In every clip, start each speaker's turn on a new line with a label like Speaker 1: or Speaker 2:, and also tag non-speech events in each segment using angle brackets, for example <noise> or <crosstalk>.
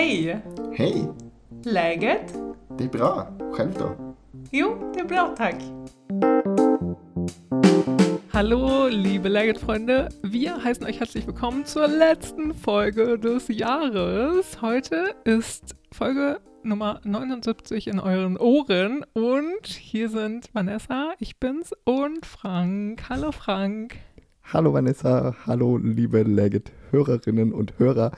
Speaker 1: Hej!
Speaker 2: Hej!
Speaker 1: Läget?
Speaker 2: Det är bra. Själv då?
Speaker 1: Jo, det är bra tack. Hallo, liebe Läget-Freunde. Wir heißen euch herzlich willkommen zur letzten Folge des Jahres. Heute ist Folge Nummer 79 in euren Ohren und hier sind Vanessa, ich bin's und Frank. Hallo Frank.
Speaker 2: Hallo Vanessa, hallo liebe Legit-Hörerinnen und Hörer.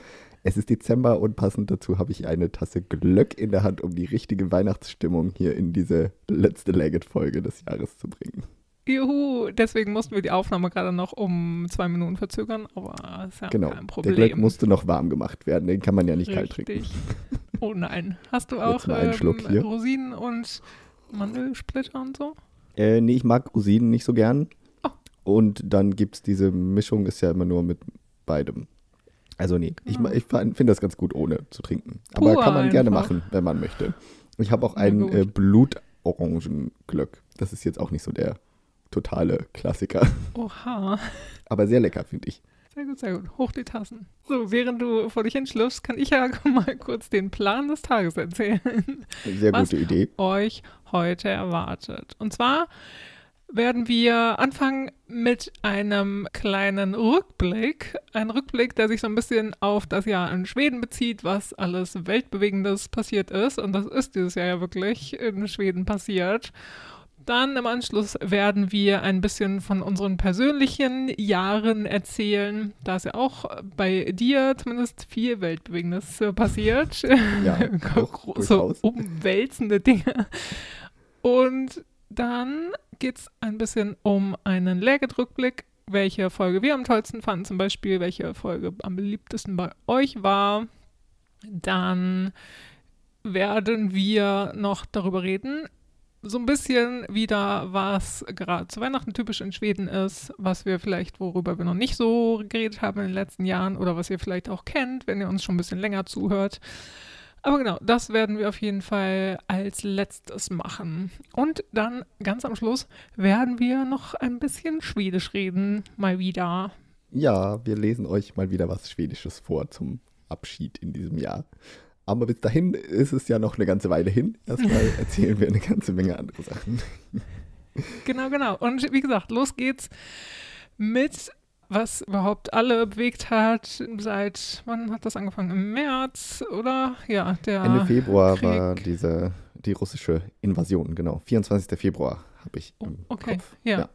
Speaker 2: Es ist Dezember und passend dazu habe ich eine Tasse Glöck in der Hand, um die richtige Weihnachtsstimmung hier in diese letzte Legit-Folge des Jahres zu bringen.
Speaker 1: Juhu, deswegen mussten wir die Aufnahme gerade noch um zwei Minuten verzögern, aber ist ja
Speaker 2: genau,
Speaker 1: kein Problem.
Speaker 2: der Glöck musste noch warm gemacht werden, den kann man ja nicht
Speaker 1: Richtig.
Speaker 2: kalt trinken.
Speaker 1: Oh nein. Hast du auch
Speaker 2: einen
Speaker 1: ähm. Rosinen und Mandelsplitter und so?
Speaker 2: Äh, nee, ich mag Rosinen nicht so gern.
Speaker 1: Oh.
Speaker 2: Und dann gibt es diese Mischung, ist ja immer nur mit beidem. Also nee, ich,
Speaker 1: Genau.
Speaker 2: ich finde das ganz gut, ohne zu trinken. Aber
Speaker 1: Pur
Speaker 2: kann man gerne
Speaker 1: einfach.
Speaker 2: machen, wenn man möchte. Ich habe auch einen
Speaker 1: gut.
Speaker 2: äh, Blutorangenglöck. Das ist jetzt auch nicht so der totale Klassiker.
Speaker 1: Oha. <laughs>
Speaker 2: Aber sehr lecker, finde ich.
Speaker 1: Sehr gut, sehr gut. Hoch die Tassen. So, während du vor dich hinschlürfst, kann ich ja <laughs> mal kurz den Plan des Tages erzählen.
Speaker 2: Sehr
Speaker 1: Was?
Speaker 2: gute Idee.
Speaker 1: euch heute erwartet. Und zwar werden wir anfangen mit einem kleinen Rückblick. Ein Rückblick, der sich so ein bisschen auf das Jahr in Schweden bezieht, was alles Weltbewegendes passiert ist. Und das ist dieses Jahr ja wirklich in Schweden passiert. Dann im Anschluss werden wir ein bisschen von unseren persönlichen Jahren erzählen. Da ist ja auch bei dir zumindest viel Weltbewegendes äh, passiert.
Speaker 2: Ja, <laughs> doch,
Speaker 1: große,
Speaker 2: durchaus.
Speaker 1: umwälzende Dinge. Und dann geht es ein bisschen um einen Lehrgedrückblick, welche Folge wir am tollsten fanden, zum Beispiel, welche Folge am beliebtesten bei euch war. Dann werden wir noch darüber reden, so ein bisschen wieder, was gerade zu Weihnachten typisch in Schweden ist, was wir vielleicht, worüber wir noch nicht so geredet haben in den letzten Jahren oder was ihr vielleicht auch kennt, wenn ihr uns schon ein bisschen länger zuhört. Aber genau, das werden wir auf jeden Fall als letztes machen. Und dann ganz am Schluss werden wir noch ein bisschen Schwedisch reden, mal wieder.
Speaker 2: Ja, wir lesen euch mal wieder was Schwedisches vor zum Abschied in diesem Jahr. Aber bis dahin ist es ja noch eine ganze Weile hin. Erstmal <laughs> erzählen wir eine ganze Menge andere Sachen.
Speaker 1: Genau, genau. Und wie gesagt, los geht's mit, was überhaupt alle bewegt hat. Seit, wann hat das angefangen? Im März, oder? Ja, der.
Speaker 2: Ende Februar
Speaker 1: Krieg.
Speaker 2: war diese, die russische Invasion, genau. 24. Februar habe ich
Speaker 1: Oh,
Speaker 2: im
Speaker 1: okay,
Speaker 2: Kopf.
Speaker 1: ja.
Speaker 2: Ja.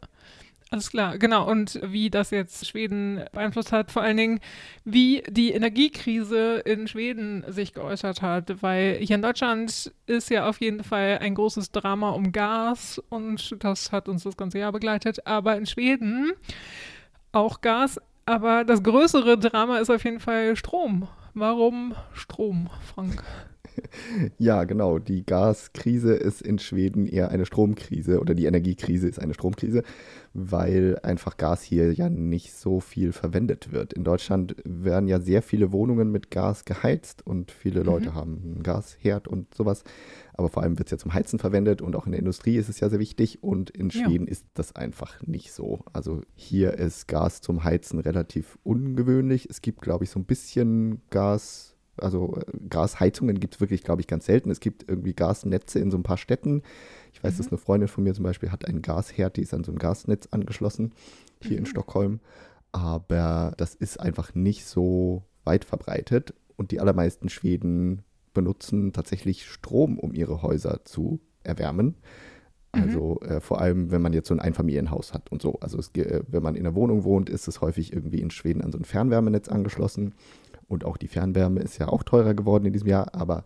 Speaker 1: Alles klar, genau. Und wie das jetzt Schweden beeinflusst hat, vor allen Dingen, wie die Energiekrise in Schweden sich geäußert hat, weil hier in Deutschland ist ja auf jeden Fall ein großes Drama um Gas und das hat uns das ganze Jahr begleitet. Aber in Schweden auch Gas, aber das größere Drama ist auf jeden Fall Strom. Warum Strom, Frank? <laughs>
Speaker 2: Ja, genau. Die Gaskrise ist in Schweden eher eine Stromkrise oder die Energiekrise ist eine Stromkrise, weil einfach Gas hier ja nicht so viel verwendet wird. In Deutschland werden ja sehr viele Wohnungen mit Gas geheizt und viele Leute haben einen Gasherd und sowas. Aber vor allem wird es ja zum Heizen verwendet und auch in der Industrie ist es ja sehr wichtig. Und in
Speaker 1: Ja.
Speaker 2: Schweden ist das einfach nicht so. Also hier ist Gas zum Heizen relativ ungewöhnlich. Es gibt, glaube ich, so ein bisschen Gas. Also äh, Gasheizungen gibt es wirklich, glaube ich, ganz selten. Es gibt irgendwie Gasnetze in so ein paar Städten. Ich weiß, dass eine Freundin von mir zum Beispiel hat einen Gasherd, die ist an so ein Gasnetz angeschlossen, hier in Stockholm. Aber das ist einfach nicht so weit verbreitet. Und die allermeisten Schweden benutzen tatsächlich Strom, um ihre Häuser zu erwärmen. Also äh, vor allem, wenn man jetzt so ein Einfamilienhaus hat und so. Also es, äh, wenn man in einer Wohnung wohnt, ist es häufig irgendwie in Schweden an so ein Fernwärmenetz angeschlossen. Und auch die Fernwärme ist ja auch teurer geworden in diesem Jahr. Aber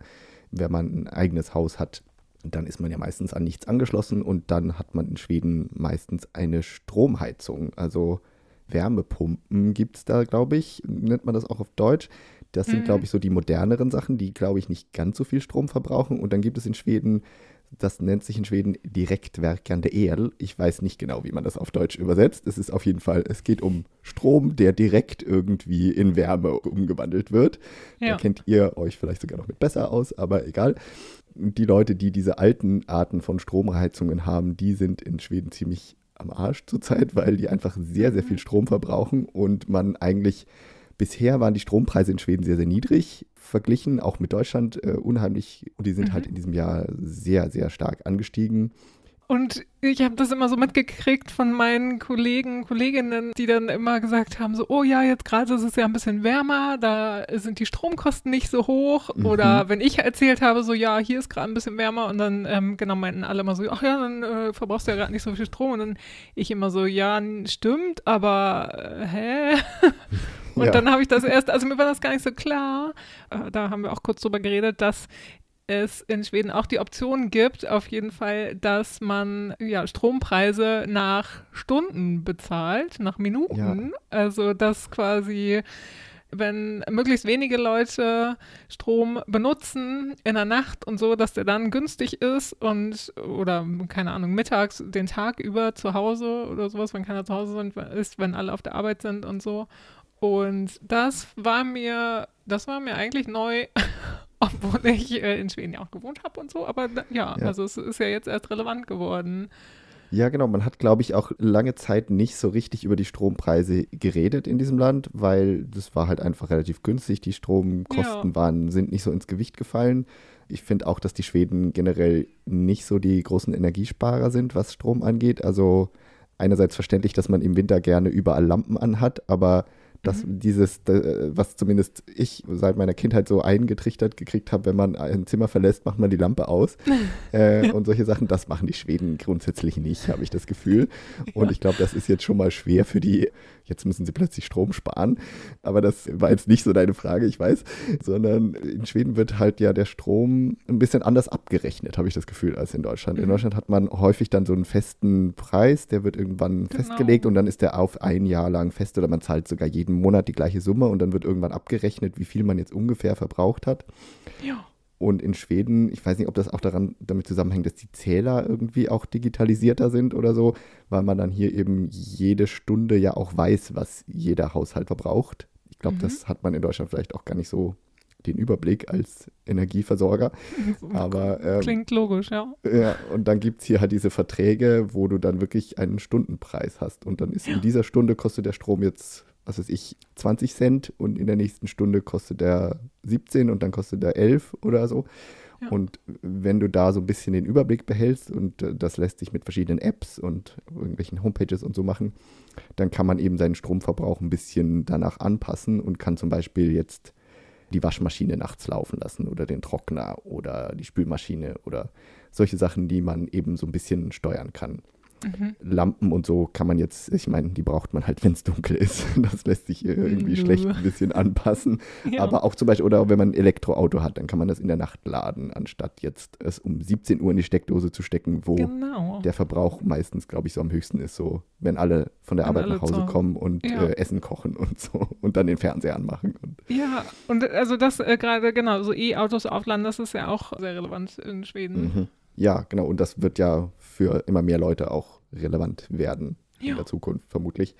Speaker 2: wenn man ein eigenes Haus hat, dann ist man ja meistens an nichts angeschlossen und dann hat man in Schweden meistens eine Stromheizung. Also Wärmepumpen gibt es da, glaube ich, nennt man das auch auf Deutsch. Das sind,
Speaker 1: Mhm.
Speaker 2: glaube ich, so die moderneren Sachen, die, glaube ich, nicht ganz so viel Strom verbrauchen. Und dann gibt es in Schweden, das nennt sich in Schweden direktverkende El. Ich weiß nicht genau, wie man das auf Deutsch übersetzt. Es ist auf jeden Fall, es geht um Strom, der direkt irgendwie in Wärme umgewandelt wird.
Speaker 1: Ja.
Speaker 2: Da kennt ihr euch vielleicht sogar noch mit besser aus, aber egal. Die Leute, die diese alten Arten von Stromheizungen haben, die sind in Schweden ziemlich am Arsch zurzeit, weil die einfach sehr, sehr viel Strom verbrauchen und man eigentlich Bisher waren die Strompreise in Schweden sehr, sehr niedrig, verglichen auch mit Deutschland äh, unheimlich. Und die sind
Speaker 1: Mhm.
Speaker 2: halt in diesem Jahr sehr, sehr stark angestiegen.
Speaker 1: Und ich habe das immer so mitgekriegt von meinen Kollegen, Kolleginnen, die dann immer gesagt haben, so, oh ja, jetzt gerade ist es ja ein bisschen wärmer, da sind die Stromkosten nicht so hoch.
Speaker 2: Mhm.
Speaker 1: Oder wenn ich erzählt habe, so, ja, hier ist gerade ein bisschen wärmer und dann, ähm, genau, meinten alle immer so, ach ja, dann äh, verbrauchst du ja gerade nicht so viel Strom. Und dann ich immer so, ja, stimmt, aber äh, hä? <laughs> Und
Speaker 2: Ja.
Speaker 1: dann habe ich das erst, also mir war das gar nicht so klar. Äh, da haben wir auch kurz drüber geredet, dass es in Schweden auch die Option gibt, auf jeden Fall, dass man ja, Strompreise nach Stunden bezahlt, nach Minuten. Also dass quasi, wenn möglichst wenige Leute Strom benutzen in der Nacht und so, dass der dann günstig ist und oder keine Ahnung, mittags den Tag über zu Hause oder sowas, wenn keiner zu Hause sind, ist, wenn alle auf der Arbeit sind und so. Und das war mir, das war mir eigentlich neu, <laughs> obwohl ich äh, in Schweden ja auch gewohnt habe und so. Aber da, ja,
Speaker 2: Ja.
Speaker 1: also es ist ja jetzt erst relevant geworden.
Speaker 2: Ja, genau. Man hat, glaube ich, auch lange Zeit nicht so richtig über die Strompreise geredet in diesem Land, weil das war halt einfach relativ günstig. Die Stromkosten
Speaker 1: Ja.
Speaker 2: waren, sind nicht so ins Gewicht gefallen. Ich finde auch, dass die Schweden generell nicht so die großen Energiesparer sind, was Strom angeht. Also einerseits verständlich, dass man im Winter gerne überall Lampen anhat, aber das, dieses, äh, was zumindest ich seit meiner Kindheit so eingetrichtert gekriegt habe, wenn man ein Zimmer verlässt, macht man die Lampe aus. <laughs> äh, und solche Sachen, das machen die Schweden grundsätzlich nicht, habe ich das Gefühl. Und
Speaker 1: Ja.
Speaker 2: ich glaube, das ist jetzt schon mal schwer für die, jetzt müssen sie plötzlich Strom sparen. Aber das war jetzt nicht so deine Frage, ich weiß. Sondern in Schweden wird halt ja der Strom ein bisschen anders abgerechnet, habe ich das Gefühl, als in Deutschland. In
Speaker 1: Mhm.
Speaker 2: Deutschland hat man häufig dann so einen festen Preis, der wird irgendwann
Speaker 1: Genau.
Speaker 2: festgelegt und dann ist der auf ein Jahr lang fest oder man zahlt sogar jeden Monat die gleiche Summe und dann wird irgendwann abgerechnet, wie viel man jetzt ungefähr verbraucht hat.
Speaker 1: Ja.
Speaker 2: Und in Schweden, ich weiß nicht, ob das auch daran damit zusammenhängt, dass die Zähler irgendwie auch digitalisierter sind oder so, weil man dann hier eben jede Stunde ja auch weiß, was jeder Haushalt verbraucht. Ich glaube,
Speaker 1: Mhm.
Speaker 2: das hat man in Deutschland vielleicht auch gar nicht so den Überblick als Energieversorger. <laughs> Aber ähm,
Speaker 1: Klingt logisch, ja.
Speaker 2: ja, und dann gibt es hier halt diese Verträge, wo du dann wirklich einen Stundenpreis hast. Und dann ist in dieser Stunde kostet der Strom jetzt, was weiß ich, 20 Cent und in der nächsten Stunde kostet der 17 und dann kostet der 11 oder so.
Speaker 1: Ja.
Speaker 2: Und wenn du da so ein bisschen den Überblick behältst und äh, das lässt sich mit verschiedenen Apps und irgendwelchen Homepages und so machen, dann kann man eben seinen Stromverbrauch ein bisschen danach anpassen und kann zum Beispiel jetzt die Waschmaschine nachts laufen lassen oder den Trockner oder die Spülmaschine oder solche Sachen, die man eben so ein bisschen steuern kann.
Speaker 1: Mhm.
Speaker 2: Lampen und so kann man jetzt, ich meine, die braucht man halt, wenn es dunkel ist. <laughs> Das lässt sich äh, irgendwie schlecht ein bisschen anpassen.
Speaker 1: Ja.
Speaker 2: Aber auch zum Beispiel, oder wenn man ein Elektroauto hat, dann kann man das in der Nacht laden, anstatt jetzt es um 17 Uhr in die Steckdose zu stecken, wo
Speaker 1: genau.
Speaker 2: der Verbrauch meistens, glaube ich, so am höchsten ist, so wenn alle von der
Speaker 1: Wenn
Speaker 2: Arbeit nach Hause
Speaker 1: zu-
Speaker 2: kommen und
Speaker 1: Ja.
Speaker 2: äh, Essen kochen und so <laughs> und dann den Fernseher anmachen. Und,
Speaker 1: Ja, und also das äh, gerade, genau, so E-Autos aufladen, das ist ja auch sehr relevant in Schweden.
Speaker 2: Mhm. Ja, genau. Und das wird ja für immer mehr Leute auch relevant werden in
Speaker 1: Ja.
Speaker 2: der Zukunft, vermutlich.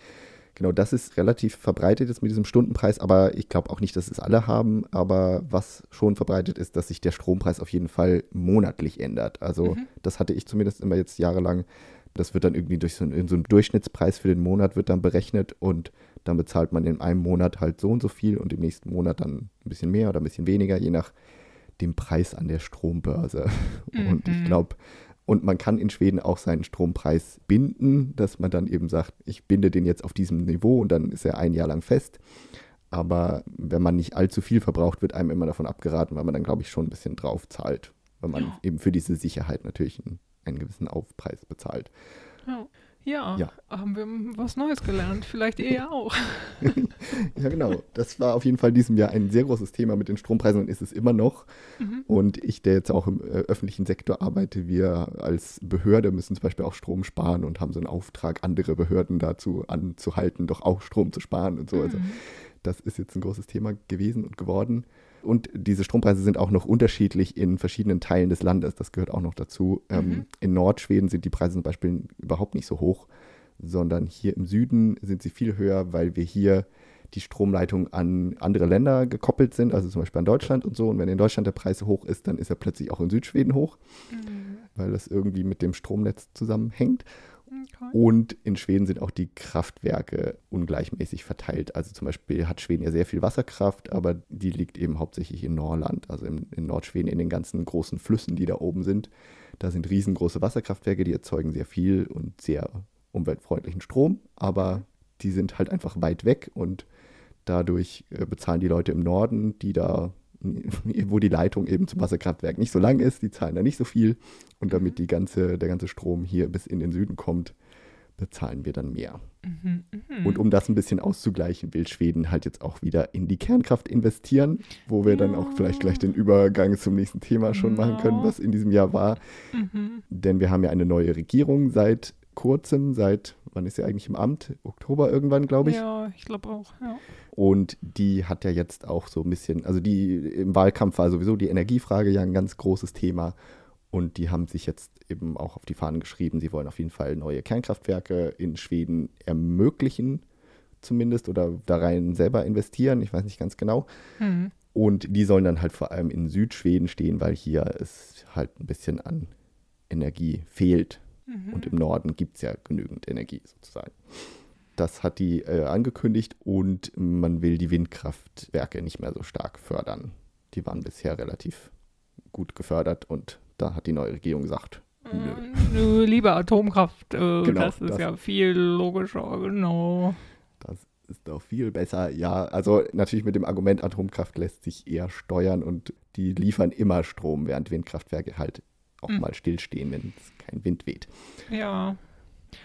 Speaker 2: Genau, das ist relativ verbreitet jetzt mit diesem Stundenpreis, aber ich glaube auch nicht, dass es alle haben. Aber was schon verbreitet ist, dass sich der Strompreis auf jeden Fall monatlich ändert. Also
Speaker 1: Mhm.
Speaker 2: das hatte ich zumindest immer jetzt jahrelang. Das wird dann irgendwie durch so, einen- so einen Durchschnittspreis für den Monat wird dann berechnet und dann bezahlt man in einem Monat halt so und so viel und im nächsten Monat dann ein bisschen mehr oder ein bisschen weniger, je nach dem Preis an der Strombörse. <laughs> Und ich
Speaker 1: Mhm.
Speaker 2: glaube, und man kann in Schweden auch seinen Strompreis binden, dass man dann eben sagt, ich binde den jetzt auf diesem Niveau und dann ist er ein Jahr lang fest. Aber wenn man nicht allzu viel verbraucht, wird einem immer davon abgeraten, weil man dann, glaube ich, schon ein bisschen drauf zahlt. Weil man
Speaker 1: Ja.
Speaker 2: eben für diese Sicherheit natürlich einen, einen gewissen Aufpreis bezahlt.
Speaker 1: Ja. Ja,
Speaker 2: Ja.
Speaker 1: haben wir was Neues gelernt. Vielleicht ihr auch. <laughs>
Speaker 2: Ja, genau. Das war auf jeden Fall diesem Jahr ein sehr großes Thema mit den Strompreisen und ist es immer noch.
Speaker 1: Mhm.
Speaker 2: Und ich, der jetzt auch im äh, öffentlichen Sektor arbeite, wir als Behörde müssen zum Beispiel auch Strom sparen und haben so einen Auftrag, andere Behörden dazu anzuhalten, doch auch Strom zu sparen und so. Also
Speaker 1: Mhm.
Speaker 2: das ist jetzt ein großes Thema gewesen und geworden. Und diese Strompreise sind auch noch unterschiedlich in verschiedenen Teilen des Landes. Das gehört auch noch dazu. Ähm,
Speaker 1: Mhm.
Speaker 2: in Nordschweden sind die Preise zum Beispiel überhaupt nicht so hoch, sondern hier im Süden sind sie viel höher, weil wir hier die Stromleitung an andere Länder gekoppelt sind, also zum Beispiel an Deutschland und so. Und wenn in Deutschland der Preis hoch ist, dann ist er plötzlich auch in Südschweden hoch,
Speaker 1: Mhm.
Speaker 2: weil das irgendwie mit dem Stromnetz zusammenhängt.
Speaker 1: Okay.
Speaker 2: Und in Schweden sind auch die Kraftwerke ungleichmäßig verteilt. Also zum Beispiel hat Schweden ja sehr viel Wasserkraft, aber die liegt eben hauptsächlich in Norrland, also in, in Nordschweden, in den ganzen großen Flüssen, die da oben sind. Da sind riesengroße Wasserkraftwerke, die erzeugen sehr viel und sehr umweltfreundlichen Strom, aber die sind halt einfach weit weg und dadurch äh, bezahlen die Leute im Norden, die da, <laughs> wo die Leitung eben zum Wasserkraftwerk nicht so lang ist, die zahlen da nicht so viel. Und damit die ganze, der ganze Strom hier bis in den Süden kommt, bezahlen wir dann mehr.
Speaker 1: Mhm, mhm.
Speaker 2: Und um das ein bisschen auszugleichen, will Schweden halt jetzt auch wieder in die Kernkraft investieren, wo wir dann auch vielleicht gleich den Übergang zum nächsten Thema schon machen können,
Speaker 1: Ja.
Speaker 2: was in diesem Jahr war.
Speaker 1: Mhm.
Speaker 2: Denn wir haben ja eine neue Regierung seit kurzem, seit, wann ist sie eigentlich im Amt? Oktober irgendwann, glaube ich.
Speaker 1: Ja, ich glaube auch, ja.
Speaker 2: Und die hat ja jetzt auch so ein bisschen, also die im Wahlkampf war sowieso die Energiefrage ja ein ganz großes Thema. Und die haben sich jetzt eben auch auf die Fahnen geschrieben, sie wollen auf jeden Fall neue Kernkraftwerke in Schweden ermöglichen, zumindest, oder da rein selber investieren, ich weiß nicht ganz genau.
Speaker 1: Mhm.
Speaker 2: Und die sollen dann halt vor allem in Südschweden stehen, weil hier es halt ein bisschen an Energie fehlt.
Speaker 1: Mhm.
Speaker 2: Und im Norden gibt es ja genügend Energie sozusagen. Das hat die äh, angekündigt und man will die Windkraftwerke nicht mehr so stark fördern. Die waren bisher relativ gut gefördert und da hat die neue Regierung gesagt, nö.
Speaker 1: Äh, Nö, lieber Atomkraft. Äh,
Speaker 2: Genau,
Speaker 1: das ist
Speaker 2: das-
Speaker 1: ja viel logischer, genau.
Speaker 2: Das ist doch viel besser. Ja, also natürlich mit dem Argument, Atomkraft lässt sich eher steuern und die liefern immer Strom, während Windkraftwerke halt auch
Speaker 1: Hm.
Speaker 2: mal stillstehen, wenn es kein Wind weht.
Speaker 1: Ja,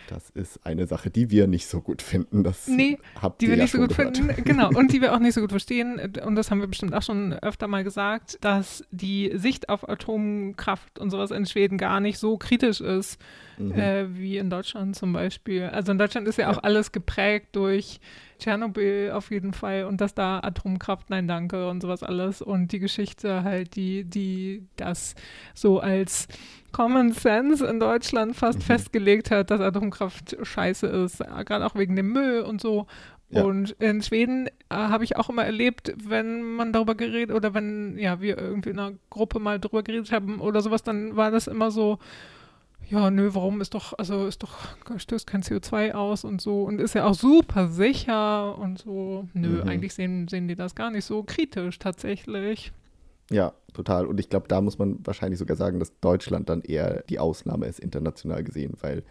Speaker 2: Das ist eine Sache, die wir nicht so gut finden. Das
Speaker 1: Nee,
Speaker 2: habt
Speaker 1: die
Speaker 2: ihr
Speaker 1: wir
Speaker 2: ja
Speaker 1: nicht so gut
Speaker 2: gehört.
Speaker 1: finden. Genau, und die wir auch nicht so gut <laughs> verstehen. Und das haben wir bestimmt auch schon öfter mal gesagt, dass die Sicht auf Atomkraft und sowas in Schweden gar nicht so kritisch ist,
Speaker 2: Mhm.
Speaker 1: äh, wie in Deutschland zum Beispiel. Also in Deutschland ist ja auch
Speaker 2: Ja.
Speaker 1: alles geprägt durch Tschernobyl auf jeden Fall und dass da Atomkraft, nein danke und sowas alles und die Geschichte halt, die, die das so als Common Sense in Deutschland fast
Speaker 2: Mhm.
Speaker 1: festgelegt hat, dass Atomkraft scheiße ist, gerade auch wegen dem Müll und so.
Speaker 2: Ja.
Speaker 1: Und in Schweden äh, habe ich auch immer erlebt, wenn man darüber geredet oder wenn ja wir irgendwie in einer Gruppe mal drüber geredet haben oder sowas, dann war das immer so, ja, nö, warum ist doch, also ist doch, stößt kein CO2 aus und so und ist ja auch super sicher und so. Nö,
Speaker 2: Mhm.
Speaker 1: eigentlich sehen, sehen die das gar nicht so kritisch tatsächlich.
Speaker 2: Ja, total. Und ich glaube, da muss man wahrscheinlich sogar sagen, dass Deutschland dann eher die Ausnahme ist, international gesehen, weil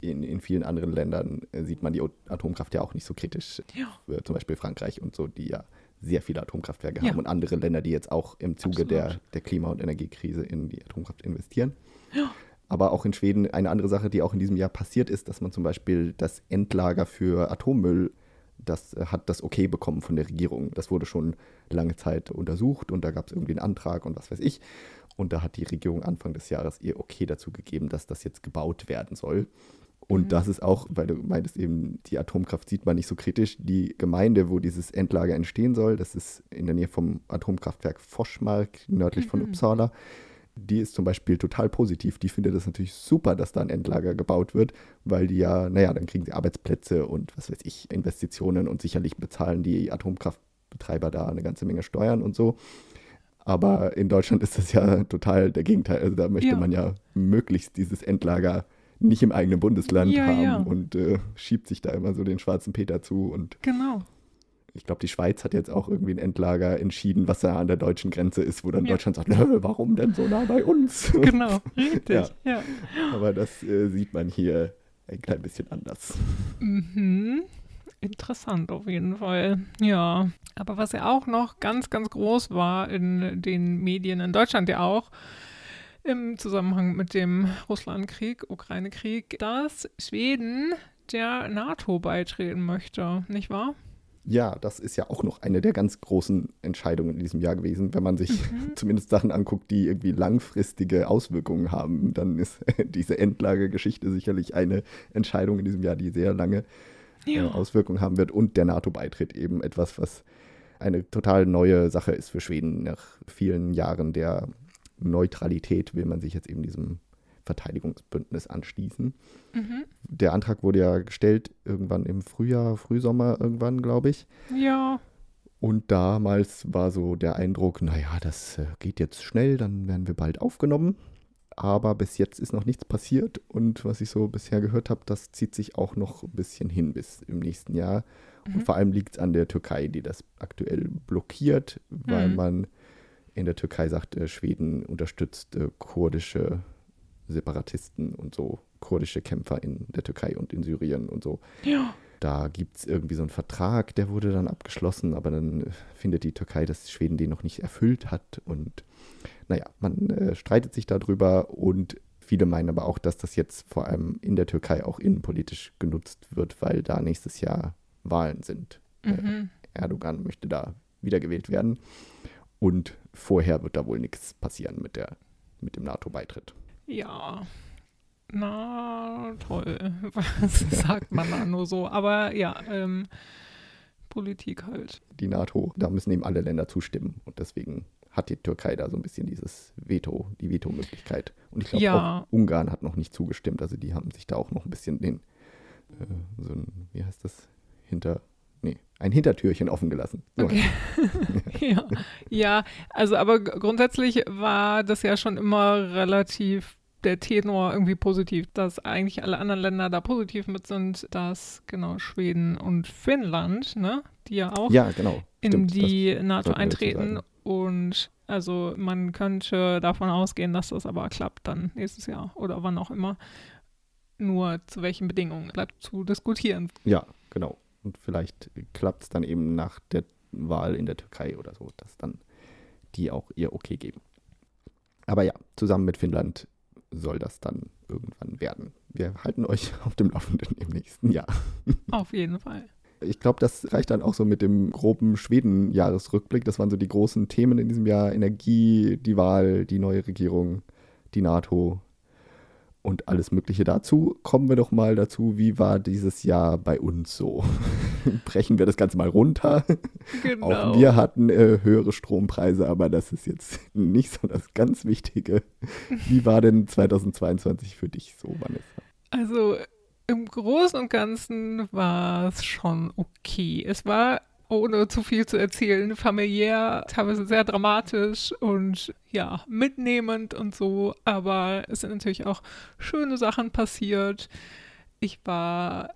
Speaker 2: in, in vielen anderen Ländern äh, sieht man die Atomkraft ja auch nicht so kritisch.
Speaker 1: Ja.
Speaker 2: Zum Beispiel Frankreich und so, die ja sehr viele Atomkraftwerke
Speaker 1: Ja.
Speaker 2: haben und andere Länder, die jetzt auch im Zuge der,
Speaker 1: Absolut.
Speaker 2: der Klima- und Energiekrise in die Atomkraft investieren.
Speaker 1: Ja.
Speaker 2: Aber auch in Schweden eine andere Sache, die auch in diesem Jahr passiert ist, dass man zum Beispiel das Endlager für Atommüll, das äh, hat das Okay bekommen von der Regierung. Das wurde schon lange Zeit untersucht und da gab es irgendwie einen Antrag und was weiß ich. Und da hat die Regierung Anfang des Jahres ihr Okay dazu gegeben, dass das jetzt gebaut werden soll. Und
Speaker 1: Mhm.
Speaker 2: das ist auch, weil du meintest eben, die Atomkraft sieht man nicht so kritisch. Die Gemeinde, wo dieses Endlager entstehen soll, das ist in der Nähe vom Atomkraftwerk Foschmark, nördlich von
Speaker 1: Mhm.
Speaker 2: Uppsala. Die ist zum Beispiel total positiv. Die findet es natürlich super, dass da ein Endlager gebaut wird, weil die ja, naja, dann kriegen sie Arbeitsplätze und was weiß ich, Investitionen und sicherlich bezahlen die Atomkraftbetreiber da eine ganze Menge Steuern und so. Aber in Deutschland ist das ja total der Gegenteil. Also da möchte
Speaker 1: Ja.
Speaker 2: man ja möglichst dieses Endlager nicht im eigenen Bundesland
Speaker 1: Ja,
Speaker 2: haben
Speaker 1: ja.
Speaker 2: und äh, schiebt sich da immer so den schwarzen Peter zu. Und
Speaker 1: Genau.
Speaker 2: ich glaube, die Schweiz hat jetzt auch irgendwie ein Endlager entschieden, was da an der deutschen Grenze ist, wo dann
Speaker 1: Ja.
Speaker 2: Deutschland sagt, "Nö, warum denn so nah bei uns? <laughs>
Speaker 1: Genau, richtig. <laughs>
Speaker 2: Ja.
Speaker 1: ja.
Speaker 2: Aber das äh, sieht man hier ein klein bisschen anders.
Speaker 1: Mhm. Interessant auf jeden Fall. Ja. Aber was ja auch noch ganz, ganz groß war in den Medien in Deutschland ja auch, im Zusammenhang mit dem Russlandkrieg, Ukraine-Krieg, dass Schweden der NATO beitreten möchte, nicht wahr?
Speaker 2: Ja, das ist ja auch noch eine der ganz großen Entscheidungen in diesem Jahr gewesen. Wenn man sich
Speaker 1: Mhm. <laughs>
Speaker 2: zumindest Sachen anguckt, die irgendwie langfristige Auswirkungen haben, dann ist <laughs> diese Endlagergeschichte sicherlich eine Entscheidung in diesem Jahr, die sehr lange äh, Auswirkungen haben wird. Und der NATO-Beitritt eben etwas, was eine total neue Sache ist für Schweden. Nach vielen Jahren der Neutralität will man sich jetzt eben diesem Verteidigungsbündnis anschließen.
Speaker 1: Mhm.
Speaker 2: Der Antrag wurde ja gestellt irgendwann im Frühjahr, Frühsommer irgendwann, glaube ich.
Speaker 1: Ja.
Speaker 2: Und damals war so der Eindruck, naja, das äh, geht jetzt schnell, dann werden wir bald aufgenommen. aber bis jetzt ist noch nichts passiert und was ich so bisher gehört habe, das zieht sich auch noch ein bisschen hin bis im nächsten Jahr. Mhm. Und vor allem liegt es an der Türkei, die das aktuell blockiert, weil mhm. man in der Türkei sagt, äh, Schweden unterstützt äh, kurdische Separatisten und so, kurdische Kämpfer in der Türkei und in Syrien und so.
Speaker 1: Ja.
Speaker 2: Da gibt es irgendwie so einen Vertrag, der wurde dann abgeschlossen, aber dann äh, findet die Türkei, dass Schweden den noch nicht erfüllt hat. Und naja, man äh, streitet sich darüber und viele meinen aber auch, dass das jetzt vor allem in der Türkei auch innenpolitisch genutzt wird, weil da nächstes Jahr Wahlen sind. Mhm. Äh, Erdogan möchte da wiedergewählt werden. Und vorher wird da wohl nichts passieren mit, der, mit dem NATO-Beitritt.
Speaker 1: Ja, na toll. <laughs> Was sagt man da nur so? Aber ja, ähm, Politik halt.
Speaker 2: Die NATO, da müssen eben alle Länder zustimmen. Und deswegen hat die Türkei da so ein bisschen dieses Veto, die Veto-Möglichkeit. Und ich glaube, ja. Ungarn hat noch nicht zugestimmt. Also die haben sich da auch noch ein bisschen den, äh, so ein, wie heißt das, hinter, nee, ein Hintertürchen offen gelassen. So.
Speaker 1: Okay. <laughs> ja. ja, also aber grundsätzlich war das ja schon immer relativ der Tenor irgendwie positiv, dass eigentlich alle anderen Länder da positiv mit sind, dass genau Schweden und Finnland, ne, die ja auch
Speaker 2: ja, genau.
Speaker 1: in Stimmt, die NATO eintreten und also man könnte davon ausgehen, dass das aber klappt dann nächstes Jahr oder wann auch immer. Nur zu welchen Bedingungen bleibt zu diskutieren.
Speaker 2: Ja, genau. Und vielleicht klappt es dann eben nach der Wahl in der Türkei oder so, dass dann die auch ihr Okay geben. Aber ja, zusammen mit Finnland soll das dann irgendwann werden. Wir halten euch <laughs> auf dem Laufenden im nächsten Jahr. <laughs>
Speaker 1: Auf jeden Fall.
Speaker 2: Ich glaube, das reicht dann auch so mit dem groben Schweden-Jahresrückblick. Das waren so die großen Themen in diesem Jahr. Energie, die Wahl, die neue Regierung, die NATO, und alles Mögliche dazu. Kommen wir doch mal dazu, wie war dieses Jahr bei uns so? <laughs> Brechen wir das Ganze mal runter. Genau. Auch wir hatten äh, höhere Strompreise, aber das ist jetzt <laughs> nicht so das ganz Wichtige. Wie war denn 2022 für dich so, Vanessa?
Speaker 1: Also im Großen und Ganzen war es schon okay. Es war ohne zu viel zu erzählen, familiär, teilweise sehr dramatisch und ja, mitnehmend und so. Aber es sind natürlich auch schöne Sachen passiert. Ich war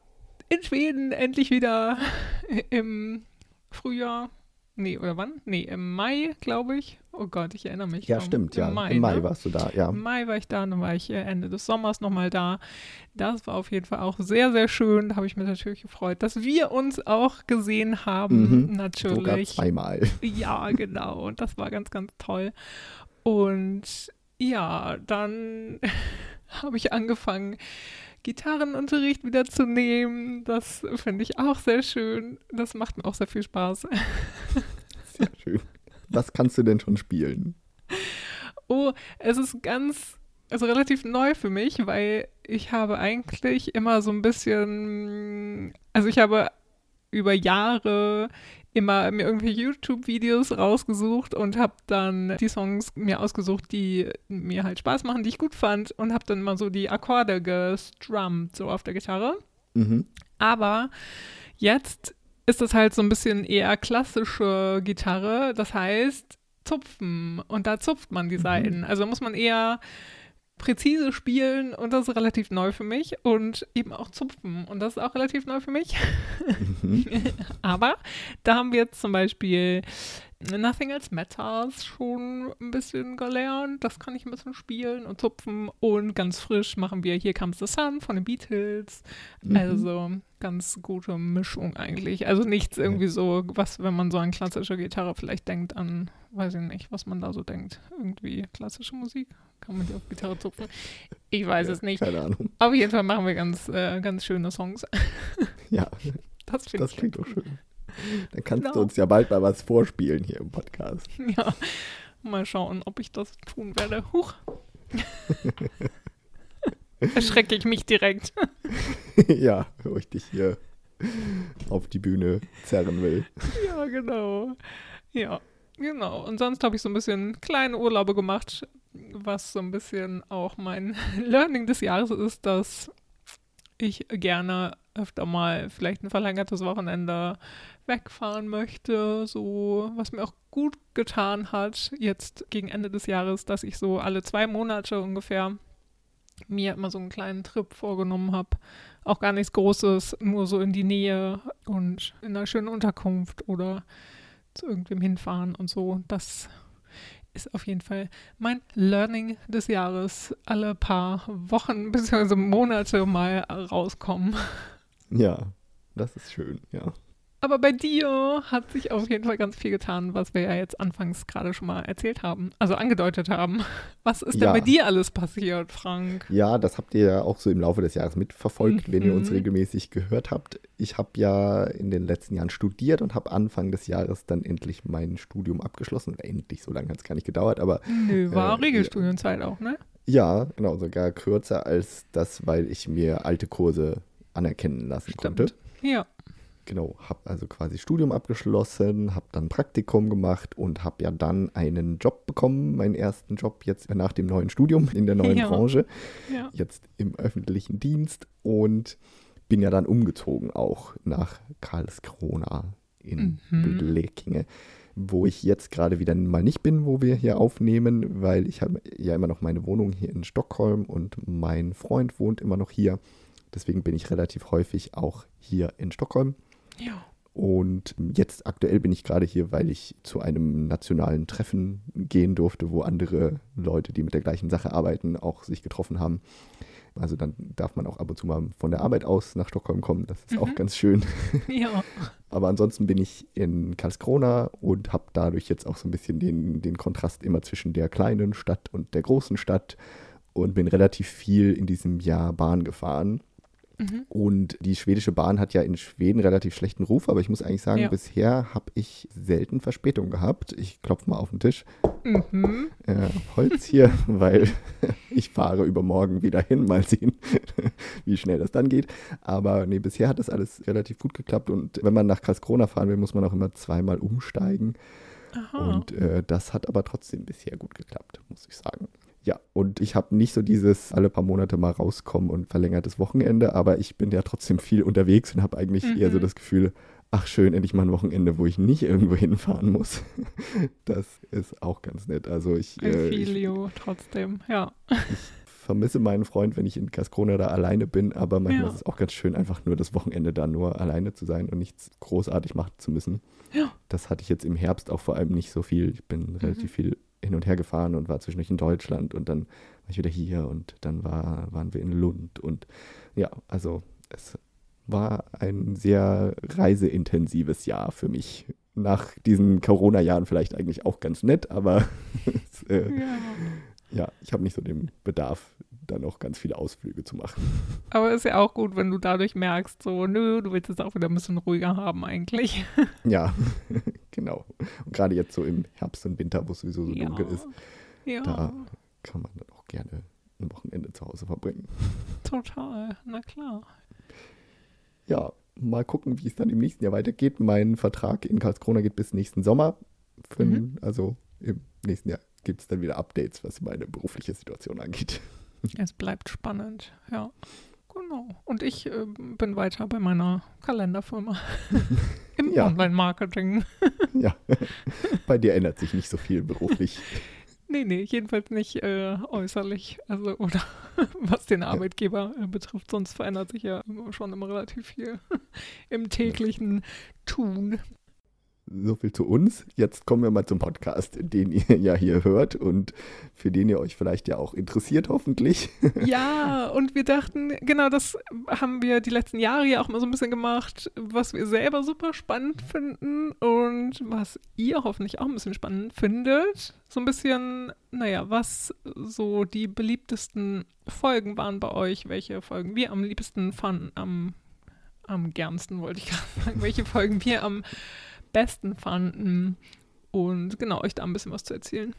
Speaker 1: in Schweden endlich wieder <laughs> im Frühjahr Nee, oder wann? Nee, im Mai, glaube ich. Oh Gott, ich erinnere mich.
Speaker 2: Ja, um, stimmt, ja. Im Mai, Im Mai ne? warst du da, ja.
Speaker 1: Im Mai war ich da, dann war ich äh, Ende des Sommers nochmal da. Das war auf jeden Fall auch sehr, sehr schön. Da habe ich mich natürlich gefreut, dass wir uns auch gesehen haben, mhm, natürlich. Sogar
Speaker 2: zweimal. <laughs>
Speaker 1: Ja, genau. Und das war ganz, ganz toll. Und ja, dann <laughs> habe ich angefangen, Gitarrenunterricht wieder zu nehmen. Das finde ich auch sehr schön. Das macht mir auch sehr viel Spaß. <laughs>
Speaker 2: Sehr schön. Was kannst du denn schon spielen?
Speaker 1: Oh, es ist ganz, also relativ neu für mich, weil ich habe eigentlich immer so ein bisschen, also ich habe über Jahre immer mir irgendwelche YouTube-Videos rausgesucht und habe dann die Songs mir ausgesucht, die mir halt Spaß machen, die ich gut fand und habe dann mal so die Akkorde gestrummt, so auf der Gitarre. Mhm. Aber jetzt ist das halt so ein bisschen eher klassische Gitarre, das heißt zupfen und da zupft man die. Seiten. Mhm. Also muss man eher präzise spielen und das ist relativ neu für mich und eben auch zupfen und das ist auch relativ neu für mich. Mhm. <laughs> Aber da haben wir jetzt zum Beispiel Nothing Else Matters schon ein bisschen gelernt. Das kann ich ein bisschen spielen und zupfen. Und ganz frisch machen wir Here Comes the Sun von den Beatles. Mhm. Also ganz gute Mischung eigentlich. Also nichts irgendwie so, was, wenn man so an klassische Gitarre vielleicht denkt, an, weiß ich nicht, was man da so denkt. Irgendwie klassische Musik. Kann man die auf Gitarre zupfen? Ich weiß ja, es nicht.
Speaker 2: Keine Ahnung.
Speaker 1: Auf jeden Fall machen wir ganz, äh, ganz schöne Songs.
Speaker 2: Ja, <laughs> das, das klingt doch schön. Dann kannst genau. du uns ja bald mal was vorspielen hier im Podcast. <laughs>
Speaker 1: Ja, mal schauen, ob ich das tun werde. Huch. <laughs> Erschrecke ich mich direkt. <laughs>
Speaker 2: ja, wo ich dich hier auf die Bühne zerren will.
Speaker 1: Ja, genau. Ja, genau. Und sonst habe ich so ein bisschen kleine Urlaube gemacht, was so ein bisschen auch mein Learning des Jahres ist, dass ich gerne öfter mal vielleicht ein verlängertes Wochenende wegfahren möchte. So, was mir auch gut getan hat, jetzt gegen Ende des Jahres, dass ich so alle zwei Monate ungefähr mir immer so einen kleinen Trip vorgenommen habe. Auch gar nichts Großes, nur so in die Nähe und in einer schönen Unterkunft oder zu irgendwem hinfahren und so. Das ist auf jeden Fall mein Learning des Jahres. Alle paar Wochen bzw. Monate mal rauskommen.
Speaker 2: Ja, das ist schön, ja.
Speaker 1: Aber bei dir hat sich auf jeden Fall ganz viel getan, was wir ja jetzt anfangs gerade schon mal erzählt haben, also angedeutet haben. Was ist
Speaker 2: Ja.
Speaker 1: denn bei dir alles passiert, Frank?
Speaker 2: Ja, das habt ihr ja auch so im Laufe des Jahres mitverfolgt, wenn ihr uns
Speaker 1: Mhm.
Speaker 2: regelmäßig gehört habt. Ich habe ja in den letzten Jahren studiert und habe Anfang des Jahres dann endlich mein Studium abgeschlossen. Endlich, so lange hat es gar nicht gedauert, aber
Speaker 1: Nö, war
Speaker 2: Äh,
Speaker 1: Regelstudienzeit auch, ne?
Speaker 2: ja, genau, sogar kürzer als das, weil ich mir alte Kurse anerkennen lassen konnte.
Speaker 1: Ja.
Speaker 2: Genau, habe also quasi Studium abgeschlossen, habe dann Praktikum gemacht und habe ja dann einen Job bekommen, meinen ersten Job jetzt nach dem neuen Studium in der neuen <laughs>
Speaker 1: Ja.
Speaker 2: Branche,
Speaker 1: Ja.
Speaker 2: jetzt im öffentlichen Dienst und bin ja dann umgezogen auch nach Karlskrona in
Speaker 1: Mhm.
Speaker 2: Blekinge, wo ich jetzt gerade wieder mal nicht bin, wo wir hier aufnehmen, weil ich habe ja immer noch meine Wohnung hier in Stockholm und mein Freund wohnt immer noch hier. Deswegen bin ich relativ häufig auch hier in Stockholm.
Speaker 1: Ja.
Speaker 2: Und jetzt aktuell bin ich gerade hier, weil ich zu einem nationalen Treffen gehen durfte, wo andere Leute, die mit der gleichen Sache arbeiten, auch sich getroffen haben. Also dann darf man auch ab und zu mal von der Arbeit aus nach Stockholm kommen. Das ist
Speaker 1: Mhm.
Speaker 2: auch ganz schön. <laughs> <laughs>
Speaker 1: Ja.
Speaker 2: Aber ansonsten bin ich in Karlskrona und habe dadurch jetzt auch so ein bisschen den, den Kontrast immer zwischen der kleinen Stadt und der großen Stadt und bin relativ viel in diesem Jahr Bahn gefahren.
Speaker 1: Mhm.
Speaker 2: Und die schwedische Bahn hat ja in Schweden relativ schlechten Ruf, aber ich muss eigentlich sagen,
Speaker 1: Ja.
Speaker 2: bisher habe ich selten Verspätung gehabt. Ich klopfe mal auf den Tisch.
Speaker 1: Mhm.
Speaker 2: Äh, Holz hier, <laughs> weil <laughs> ich fahre übermorgen wieder hin. Mal sehen, <laughs> wie schnell das dann geht. Aber nee, bisher hat das alles relativ gut geklappt. Und wenn man nach Karlskrona fahren will, muss man auch immer zweimal umsteigen.
Speaker 1: Aha.
Speaker 2: Und äh, das hat aber trotzdem bisher gut geklappt, muss ich sagen. Ja, und ich habe nicht so dieses alle paar Monate mal rauskommen und verlängertes Wochenende, aber ich bin ja trotzdem viel unterwegs und habe eigentlich eher so
Speaker 1: Mhm.
Speaker 2: das Gefühl, ach schön, endlich mal ein Wochenende, wo ich nicht irgendwo <laughs> hinfahren muss. Das ist auch ganz nett. Also ich,
Speaker 1: I
Speaker 2: äh,
Speaker 1: feel
Speaker 2: ich
Speaker 1: trotzdem, ja.
Speaker 2: vermisse meinen Freund, wenn ich in Karlskrona da alleine bin, aber manchmal
Speaker 1: Ja.
Speaker 2: ist es auch ganz schön, einfach nur das Wochenende da nur alleine zu sein und nichts großartig machen zu müssen.
Speaker 1: Ja.
Speaker 2: Das hatte ich jetzt im Herbst auch vor allem nicht so viel. Ich bin relativ viel hin und her gefahren und war zwischendurch in Deutschland und dann war ich wieder hier und dann war, waren wir in Lund und ja, also es war ein sehr reiseintensives Jahr für mich. Nach diesen Corona-Jahren vielleicht eigentlich auch ganz nett, aber <laughs> es, äh,
Speaker 1: ja.
Speaker 2: ja, ich habe nicht so den Bedarf, dann noch ganz viele Ausflüge zu machen.
Speaker 1: Aber ist ja auch gut, wenn du dadurch merkst, so, nö, du willst es auch wieder ein bisschen ruhiger haben eigentlich. <laughs>
Speaker 2: Ja, <laughs> genau. Und gerade jetzt so im Herbst und Winter, wo es sowieso so dunkel ist,
Speaker 1: Ja,
Speaker 2: da kann man dann auch gerne ein Wochenende zu Hause verbringen.
Speaker 1: total. Na klar.
Speaker 2: Ja, mal gucken, wie es dann im nächsten Jahr weitergeht. Mein Vertrag in Karlskrona geht bis nächsten Sommer.
Speaker 1: Mhm.
Speaker 2: Also im nächsten Jahr gibt es dann wieder Updates, was meine berufliche Situation angeht. <laughs>
Speaker 1: Es bleibt spannend, ja. Genau. Und ich äh, bin weiter bei meiner Kalenderfirma <laughs> im
Speaker 2: Ja.
Speaker 1: Online-Marketing. <laughs>
Speaker 2: ja, bei dir ändert sich nicht so viel beruflich.
Speaker 1: Nee, nee, jedenfalls nicht äh, äußerlich, also oder was den Arbeitgeber äh, betrifft, sonst verändert sich ja schon immer relativ viel im täglichen Tun.
Speaker 2: So viel zu uns. Jetzt kommen wir mal zum Podcast, den ihr ja hier hört und für den ihr euch vielleicht ja auch interessiert, hoffentlich. <laughs>
Speaker 1: Ja, und wir dachten, genau das haben wir die letzten Jahre ja auch mal so ein bisschen gemacht, was wir selber super spannend finden und was ihr hoffentlich auch ein bisschen spannend findet. So ein bisschen, naja, was so die beliebtesten Folgen waren bei euch, welche Folgen wir am liebsten fanden, am, am gernsten wollte ich gerade sagen, welche Folgen wir am besten fanden und genau, euch da ein bisschen was zu erzählen.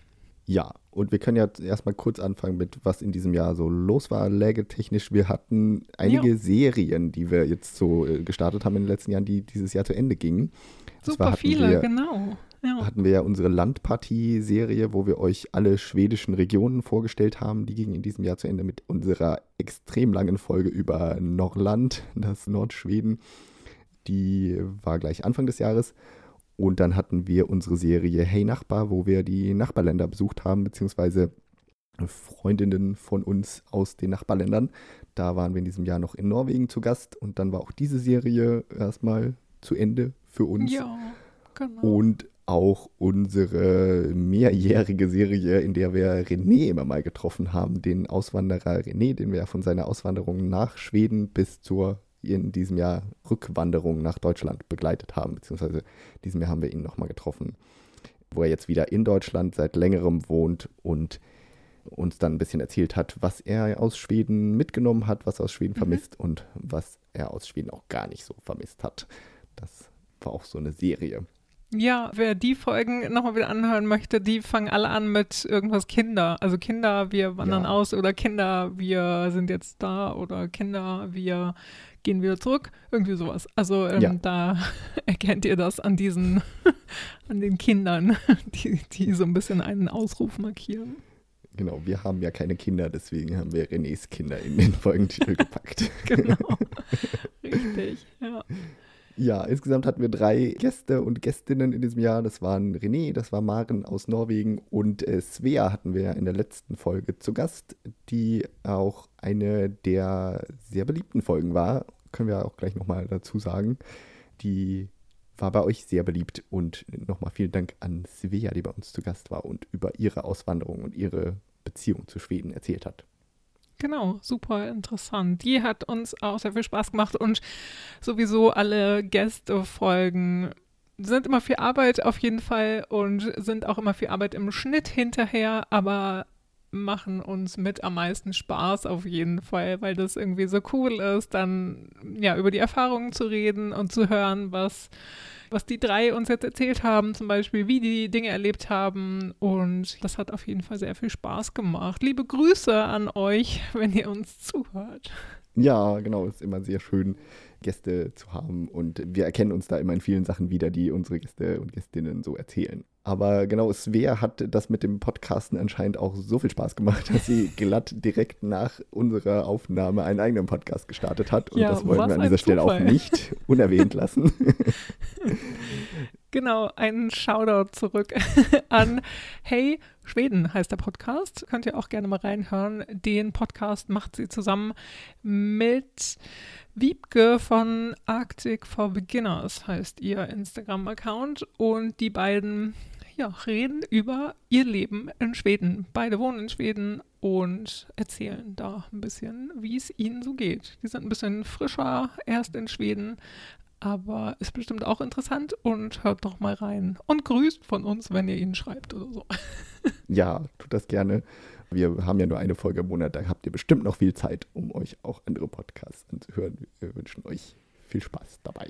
Speaker 2: Ja, und wir können ja erstmal kurz anfangen mit, was in diesem Jahr so los war, lägetechnisch. Wir hatten einige Serien, die wir jetzt so äh, gestartet haben in den letzten Jahren, die dieses Jahr zu Ende gingen. Zwar
Speaker 1: Super viele,
Speaker 2: wir,
Speaker 1: genau. Ja.
Speaker 2: hatten wir ja unsere Landpartie-Serie, wo wir euch alle schwedischen Regionen vorgestellt haben. Die ging in diesem Jahr zu Ende mit unserer extrem langen Folge über Norrland, das Nordschweden. Die war gleich Anfang des Jahres. Und dann hatten wir unsere Serie Hey Nachbar, wo wir die Nachbarländer besucht haben, beziehungsweise Freundinnen von uns aus den Nachbarländern. Da waren wir in diesem Jahr noch in Norwegen zu Gast und dann war auch diese Serie erstmal zu Ende für uns.
Speaker 1: Ja, genau.
Speaker 2: Und auch unsere mehrjährige Serie, in der wir René immer mal getroffen haben, den Auswanderer René, den wir ja von seiner Auswanderung nach Schweden bis zur in diesem Jahr Rückwanderung nach Deutschland begleitet haben, beziehungsweise in diesem Jahr haben wir ihn nochmal getroffen, wo er jetzt wieder in Deutschland seit längerem wohnt und uns dann ein bisschen erzählt hat, was er aus Schweden mitgenommen hat, was er aus Schweden
Speaker 1: Mhm.
Speaker 2: vermisst und was er aus Schweden auch gar nicht so vermisst hat. Das war auch so eine Serie.
Speaker 1: Ja, wer die Folgen nochmal wieder anhören möchte, die fangen alle an mit irgendwas Kinder. Also Kinder, wir wandern
Speaker 2: Ja.
Speaker 1: aus oder Kinder, wir sind jetzt da oder Kinder, wir gehen wieder zurück. Irgendwie sowas. Also ähm,
Speaker 2: Ja.
Speaker 1: da <laughs> erkennt ihr das an diesen, <laughs> an den Kindern, <laughs> die, die so ein bisschen einen Ausruf markieren.
Speaker 2: Genau, wir haben ja keine Kinder, deswegen haben wir Renés Kinder in den Folgentitel gepackt.
Speaker 1: Genau. Richtig, ja.
Speaker 2: Ja, insgesamt hatten wir drei Gäste und Gästinnen in diesem Jahr. Das waren René, das war Maren aus Norwegen und äh, Svea hatten wir in der letzten Folge zu Gast, die auch eine der sehr beliebten Folgen war. Können wir auch gleich nochmal dazu sagen. Die war bei euch sehr beliebt und nochmal vielen Dank an Svea, die bei uns zu Gast war und über ihre Auswanderung und ihre Beziehung zu Schweden erzählt hat.
Speaker 1: Genau, super interessant. Die hat uns auch sehr viel Spaß gemacht und sowieso alle Gästefolgen sind immer viel Arbeit auf jeden Fall und sind auch immer viel Arbeit im Schnitt hinterher, aber machen uns mit am meisten Spaß auf jeden Fall, weil das irgendwie so cool ist, dann ja über die Erfahrungen zu reden und zu hören, was was die drei uns jetzt erzählt haben, zum Beispiel, wie die Dinge erlebt haben. Und das hat auf jeden Fall sehr viel Spaß gemacht. Liebe Grüße an euch, <laughs> wenn ihr uns zuhört.
Speaker 2: Ja, genau, es ist immer sehr schön, Gäste zu haben und wir erkennen uns da immer in vielen Sachen wieder, die unsere Gäste und Gästinnen so erzählen. Aber genau, Svea hat das mit dem Podcasten anscheinend auch so viel Spaß gemacht, dass sie <laughs> glatt direkt nach unserer Aufnahme einen eigenen Podcast gestartet hat und
Speaker 1: Ja,
Speaker 2: das wollen wir an dieser Stelle auch nicht <laughs> unerwähnt lassen.
Speaker 1: Genau, einen Shoutout zurück <laughs> an Hey Schweden heißt der Podcast. Könnt ihr auch gerne mal reinhören. Den Podcast macht sie zusammen mit Wiebke von Arctic for Beginners, heißt ihr Instagram-Account. Und die beiden ja, reden über ihr Leben in Schweden. Beide wohnen in Schweden und erzählen da ein bisschen, wie es ihnen so geht. Die sind ein bisschen frischer erst in Schweden, aber ist bestimmt auch interessant und hört doch mal rein. Und grüßt von uns, wenn ihr ihnen schreibt oder so. <laughs>
Speaker 2: ja, tut das gerne. Wir haben ja nur eine Folge im Monat, da habt ihr bestimmt noch viel Zeit, um euch auch andere Podcasts anzuhören. Wir wünschen euch viel Spaß dabei.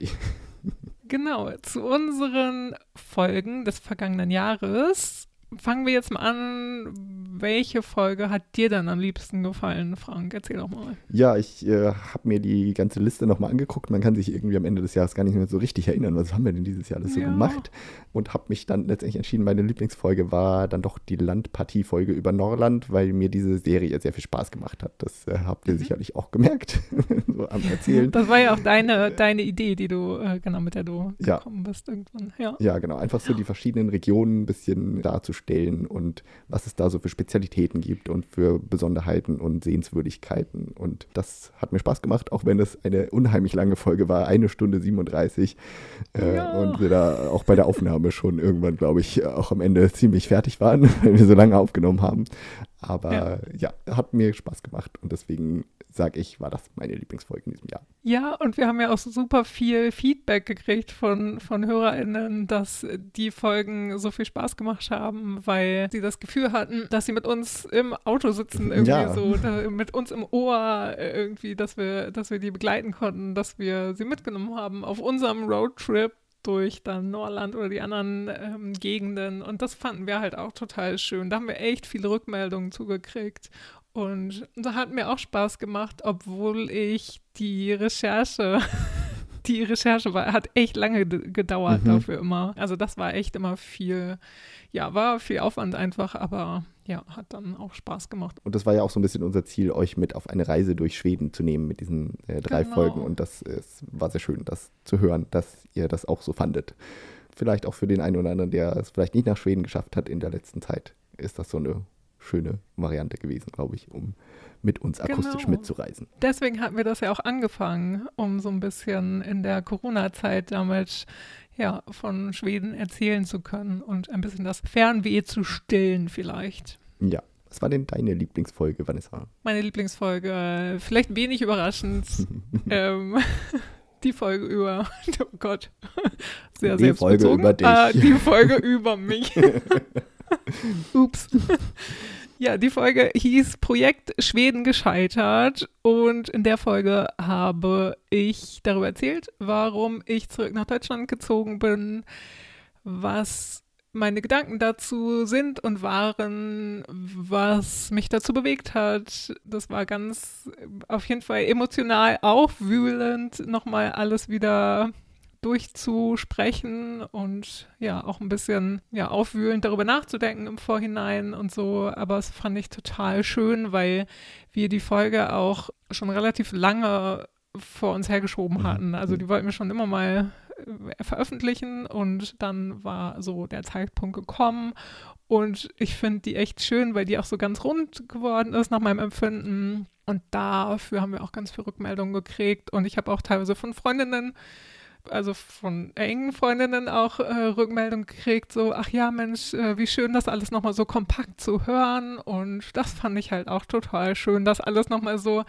Speaker 2: <laughs>
Speaker 1: Genau, zu unseren Folgen des vergangenen Jahres. Fangen wir jetzt mal an. Welche Folge hat dir dann am liebsten gefallen, Frank? Erzähl doch mal.
Speaker 2: Ja, ich äh, habe mir die ganze Liste nochmal angeguckt. Man kann sich irgendwie am Ende des Jahres gar nicht mehr so richtig erinnern, was haben wir denn dieses Jahr alles so
Speaker 1: Ja.
Speaker 2: gemacht. Und habe mich dann letztendlich entschieden, meine Lieblingsfolge war dann doch die Landpartie-Folge über Norland, weil mir diese Serie sehr viel Spaß gemacht hat. Das äh, habt ihr
Speaker 1: Mhm.
Speaker 2: sicherlich auch gemerkt, <laughs> so am Erzählen.
Speaker 1: Das war ja auch deine, deine Idee, die du, äh, genau, mit der du
Speaker 2: Ja.
Speaker 1: gekommen bist irgendwann. Ja.
Speaker 2: Ja, genau. Einfach so die verschiedenen Regionen ein bisschen darzustellen und was es da so für Spezialitäten gibt und für Besonderheiten und Sehenswürdigkeiten. Und das hat mir Spaß gemacht, auch wenn es eine unheimlich lange Folge war, eine Stunde 37. Äh,
Speaker 1: Ja.
Speaker 2: Und wir da auch bei der Aufnahme schon irgendwann, glaube ich, auch am Ende ziemlich fertig waren, <laughs> weil wir so lange aufgenommen haben. Aber ja, hat mir Spaß gemacht und deswegen sage ich, war das meine Lieblingsfolge in diesem Jahr.
Speaker 1: Ja, und wir haben ja auch so super viel Feedback gekriegt von, von HörerInnen, dass die Folgen so viel Spaß gemacht haben, weil sie das Gefühl hatten, dass sie mit uns im Auto sitzen, irgendwie
Speaker 2: Ja.
Speaker 1: so, da, mit uns im Ohr äh, irgendwie, dass wir, dass wir die begleiten konnten, dass wir sie mitgenommen haben auf unserem Roadtrip durch dann Norland oder die anderen ähm, Gegenden. Und das fanden wir halt auch total schön. Da haben wir echt viele Rückmeldungen zugekriegt. Und da hat mir auch Spaß gemacht, obwohl ich die Recherche <laughs> die Recherche war, hat echt lange gedauert mhm. dafür immer. Also das war echt immer viel, ja, war viel Aufwand einfach, aber ja, hat dann auch Spaß gemacht.
Speaker 2: Und das war ja auch so ein bisschen unser Ziel, euch mit auf eine Reise durch Schweden zu nehmen mit diesen äh, drei genau. Folgen. Und das ist, war sehr schön, das zu hören, dass ihr das auch so fandet. Vielleicht auch für den einen oder anderen, der es vielleicht nicht nach Schweden geschafft hat in der letzten Zeit, ist das so eine schöne Variante gewesen, glaube ich, um mit uns akustisch genau. mitzureisen.
Speaker 1: Deswegen hatten wir das ja auch angefangen, um so ein bisschen in der Corona-Zeit damit ja, von Schweden erzählen zu können und ein bisschen das Fernweh zu stillen vielleicht.
Speaker 2: Ja. Was war denn deine Lieblingsfolge, Vanessa?
Speaker 1: Meine Lieblingsfolge, vielleicht wenig überraschend, <laughs> ähm, <laughs> die Folge über, <laughs> oh Gott,
Speaker 2: sehr die Folge über dich.
Speaker 1: Ah, die Folge über mich. <laughs> Ups. Ja, die Folge hieß Projekt Schweden gescheitert und in der Folge habe ich darüber erzählt, warum ich zurück nach Deutschland gezogen bin, was meine Gedanken dazu sind und waren, was mich dazu bewegt hat. Das war ganz auf jeden Fall emotional aufwühlend, nochmal alles wieder durchzusprechen und ja, auch ein bisschen ja, aufwühlend darüber nachzudenken im Vorhinein und so. Aber es fand ich total schön, weil wir die Folge auch schon relativ lange vor uns hergeschoben mhm. hatten. Also die wollten wir schon immer mal äh, veröffentlichen und dann war so der Zeitpunkt gekommen und ich finde die echt schön, weil die auch so ganz rund geworden ist nach meinem Empfinden und dafür haben wir auch ganz viele Rückmeldungen gekriegt und ich habe auch teilweise von Freundinnen also von engen Freundinnen auch äh, Rückmeldung gekriegt, so, ach ja, Mensch, äh, wie schön, das alles nochmal so kompakt zu hören. Und das fand ich halt auch total schön, das alles nochmal so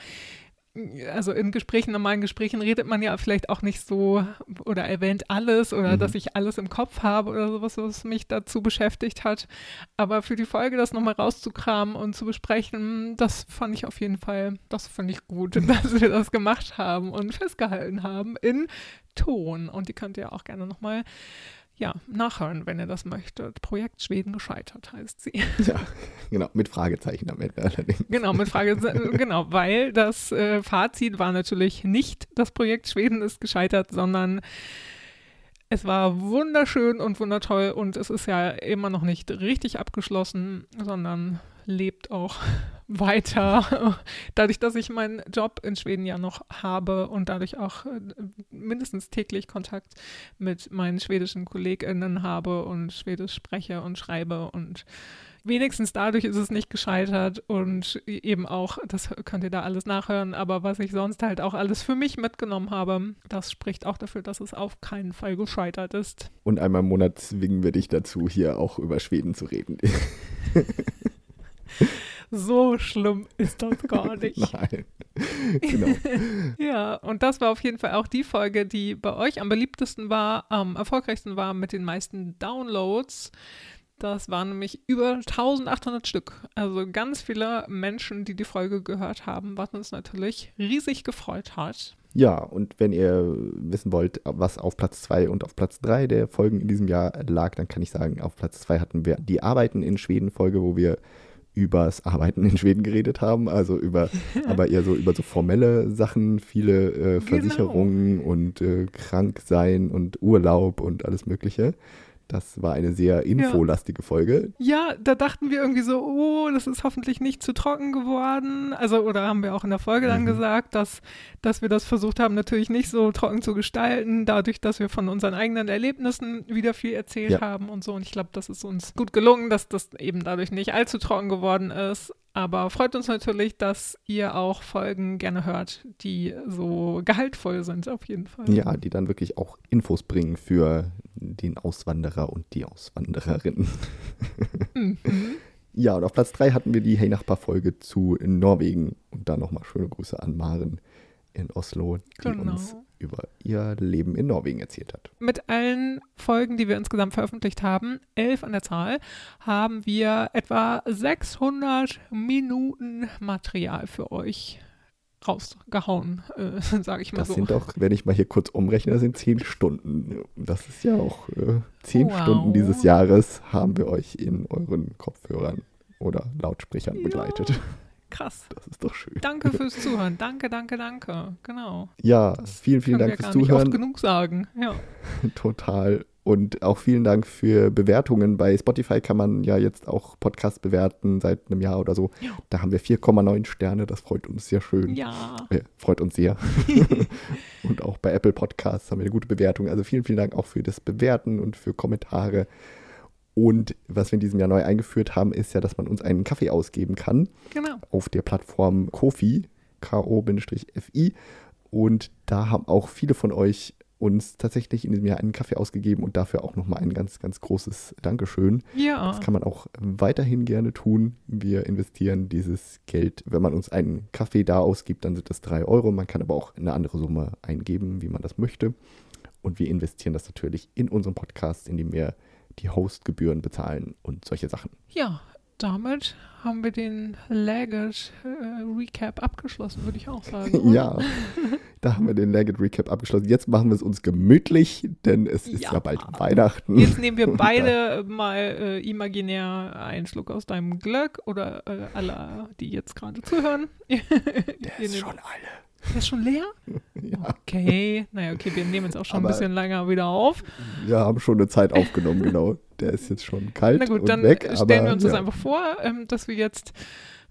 Speaker 1: also in Gesprächen, normalen Gesprächen redet man ja vielleicht auch nicht so oder erwähnt alles oder mhm. dass ich alles im Kopf habe oder sowas, was mich dazu beschäftigt hat. Aber für die Folge das nochmal rauszukramen und zu besprechen, das fand ich auf jeden Fall, das fand ich gut, <laughs> dass wir das gemacht haben und festgehalten haben in Ton. Und die könnt ihr auch gerne nochmal ja, nachhören, wenn ihr das möchtet. Projekt Schweden gescheitert heißt sie. <laughs>
Speaker 2: Ja, genau, mit Fragezeichen am Ende allerdings.
Speaker 1: Genau, mit Fragezeichen, genau, weil das äh, Fazit war natürlich nicht, das Projekt Schweden ist gescheitert, sondern es war wunderschön und wundertoll und es ist ja immer noch nicht richtig abgeschlossen, sondern lebt auch <laughs> weiter. Dadurch, dass ich meinen Job in Schweden ja noch habe und dadurch auch äh, mindestens täglich Kontakt mit meinen schwedischen KollegInnen habe und Schwedisch spreche und schreibe und wenigstens dadurch ist es nicht gescheitert und eben auch, das könnt ihr da alles nachhören, aber was ich sonst halt auch alles für mich mitgenommen habe, das spricht auch dafür, dass es auf keinen Fall gescheitert ist.
Speaker 2: Und einmal im Monat zwingen wir dich dazu, hier auch über Schweden zu reden. <laughs>
Speaker 1: so schlimm ist das gar <laughs> nicht.
Speaker 2: Nein. Genau. <laughs>
Speaker 1: ja, und das war auf jeden Fall auch die Folge, die bei euch am beliebtesten war, am erfolgreichsten war mit den meisten Downloads. Das waren nämlich über 1800 Stück. Also ganz viele Menschen, die die Folge gehört haben, was uns natürlich riesig gefreut hat.
Speaker 2: Ja, und wenn ihr wissen wollt, was auf Platz 2 und auf Platz 3 der Folgen in diesem Jahr lag, dann kann ich sagen, auf Platz 2 hatten wir die Arbeiten in Schweden Folge, wo wir übers Arbeiten in Schweden geredet haben, also über, <laughs> aber eher so über so formelle Sachen, viele äh, genau. Versicherungen genau. und äh, Kranksein und Urlaub und alles Mögliche. Das war eine sehr infolastige ja. Folge.
Speaker 1: Ja, da dachten wir irgendwie so, oh, das ist hoffentlich nicht zu trocken geworden. Also, oder haben wir auch in der Folge dann mhm. gesagt, dass, dass wir das versucht haben, natürlich nicht so trocken zu gestalten, dadurch, dass wir von unseren eigenen Erlebnissen wieder viel erzählt ja. haben und so. Und ich glaube, das ist uns gut gelungen, dass das eben dadurch nicht allzu trocken geworden ist. Aber freut uns natürlich, dass ihr auch Folgen gerne hört, die so gehaltvoll sind, auf jeden Fall.
Speaker 2: Ja, die dann wirklich auch Infos bringen für den Auswanderer und die Auswandererin. Mhm. Ja, und auf Platz 3 hatten wir die Hey Nachbar-Folge zu Norwegen. Und da nochmal schöne Grüße an Maren in Oslo, die genau. uns über ihr Leben in Norwegen erzählt hat.
Speaker 1: Mit allen Folgen, die wir insgesamt veröffentlicht haben, elf an der Zahl, haben wir etwa 600 Minuten Material für euch rausgehauen, äh, <laughs> sage ich mal
Speaker 2: das
Speaker 1: so.
Speaker 2: Das sind doch, wenn ich mal hier kurz umrechne, das sind zehn Stunden. Das ist ja auch äh, zehn wow. Stunden dieses Jahres haben wir euch in euren Kopfhörern oder Lautsprechern ja. begleitet.
Speaker 1: Krass.
Speaker 2: Das ist doch schön.
Speaker 1: Danke <laughs> fürs Zuhören. Danke, danke, danke. Genau.
Speaker 2: Ja, vielen, vielen
Speaker 1: Können
Speaker 2: Dank fürs
Speaker 1: gar nicht oft
Speaker 2: Zuhören.
Speaker 1: genug sagen. Ja. <laughs>
Speaker 2: Total. Und auch vielen Dank für Bewertungen. Bei Spotify kann man ja jetzt auch Podcasts bewerten seit einem Jahr oder so.
Speaker 1: Ja.
Speaker 2: Da haben wir 4,9 Sterne. Das freut uns sehr schön.
Speaker 1: Ja.
Speaker 2: Äh, freut uns sehr. <laughs> und auch bei Apple Podcasts haben wir eine gute Bewertung. Also vielen, vielen Dank auch für das Bewerten und für Kommentare. Und was wir in diesem Jahr neu eingeführt haben, ist ja, dass man uns einen Kaffee ausgeben kann
Speaker 1: Genau.
Speaker 2: auf der Plattform Kofi, K-O-F-I. Und da haben auch viele von euch uns tatsächlich in diesem Jahr einen Kaffee ausgegeben und dafür auch nochmal ein ganz, ganz großes Dankeschön.
Speaker 1: Ja.
Speaker 2: Das kann man auch weiterhin gerne tun. Wir investieren dieses Geld, wenn man uns einen Kaffee da ausgibt, dann sind das drei Euro. Man kann aber auch eine andere Summe eingeben, wie man das möchte. Und wir investieren das natürlich in unseren Podcast, indem wir die Hostgebühren bezahlen und solche Sachen.
Speaker 1: Ja, damit haben wir den Lagged äh, Recap abgeschlossen, würde ich auch sagen. <laughs>
Speaker 2: Ja, da haben wir den Lagged Recap abgeschlossen. Jetzt machen wir es uns gemütlich, denn es ist ja, bald Weihnachten.
Speaker 1: Jetzt nehmen wir <laughs> beide mal äh, imaginär einen Schluck aus deinem Glöck oder äh, alle, die jetzt gerade zuhören. <laughs>
Speaker 2: Der ist schon alle.
Speaker 1: Der ist schon leer? <laughs>
Speaker 2: Ja,
Speaker 1: Okay. Naja, okay, wir nehmen jetzt auch schon
Speaker 2: Aber-
Speaker 1: ein bisschen länger wieder auf.
Speaker 2: wir haben schon eine Zeit aufgenommen, <laughs> genau. Der ist jetzt schon kalt
Speaker 1: Na gut,
Speaker 2: und
Speaker 1: dann
Speaker 2: weg.
Speaker 1: stellen
Speaker 2: aber,
Speaker 1: wir uns
Speaker 2: ja.
Speaker 1: das einfach vor, ähm, dass wir jetzt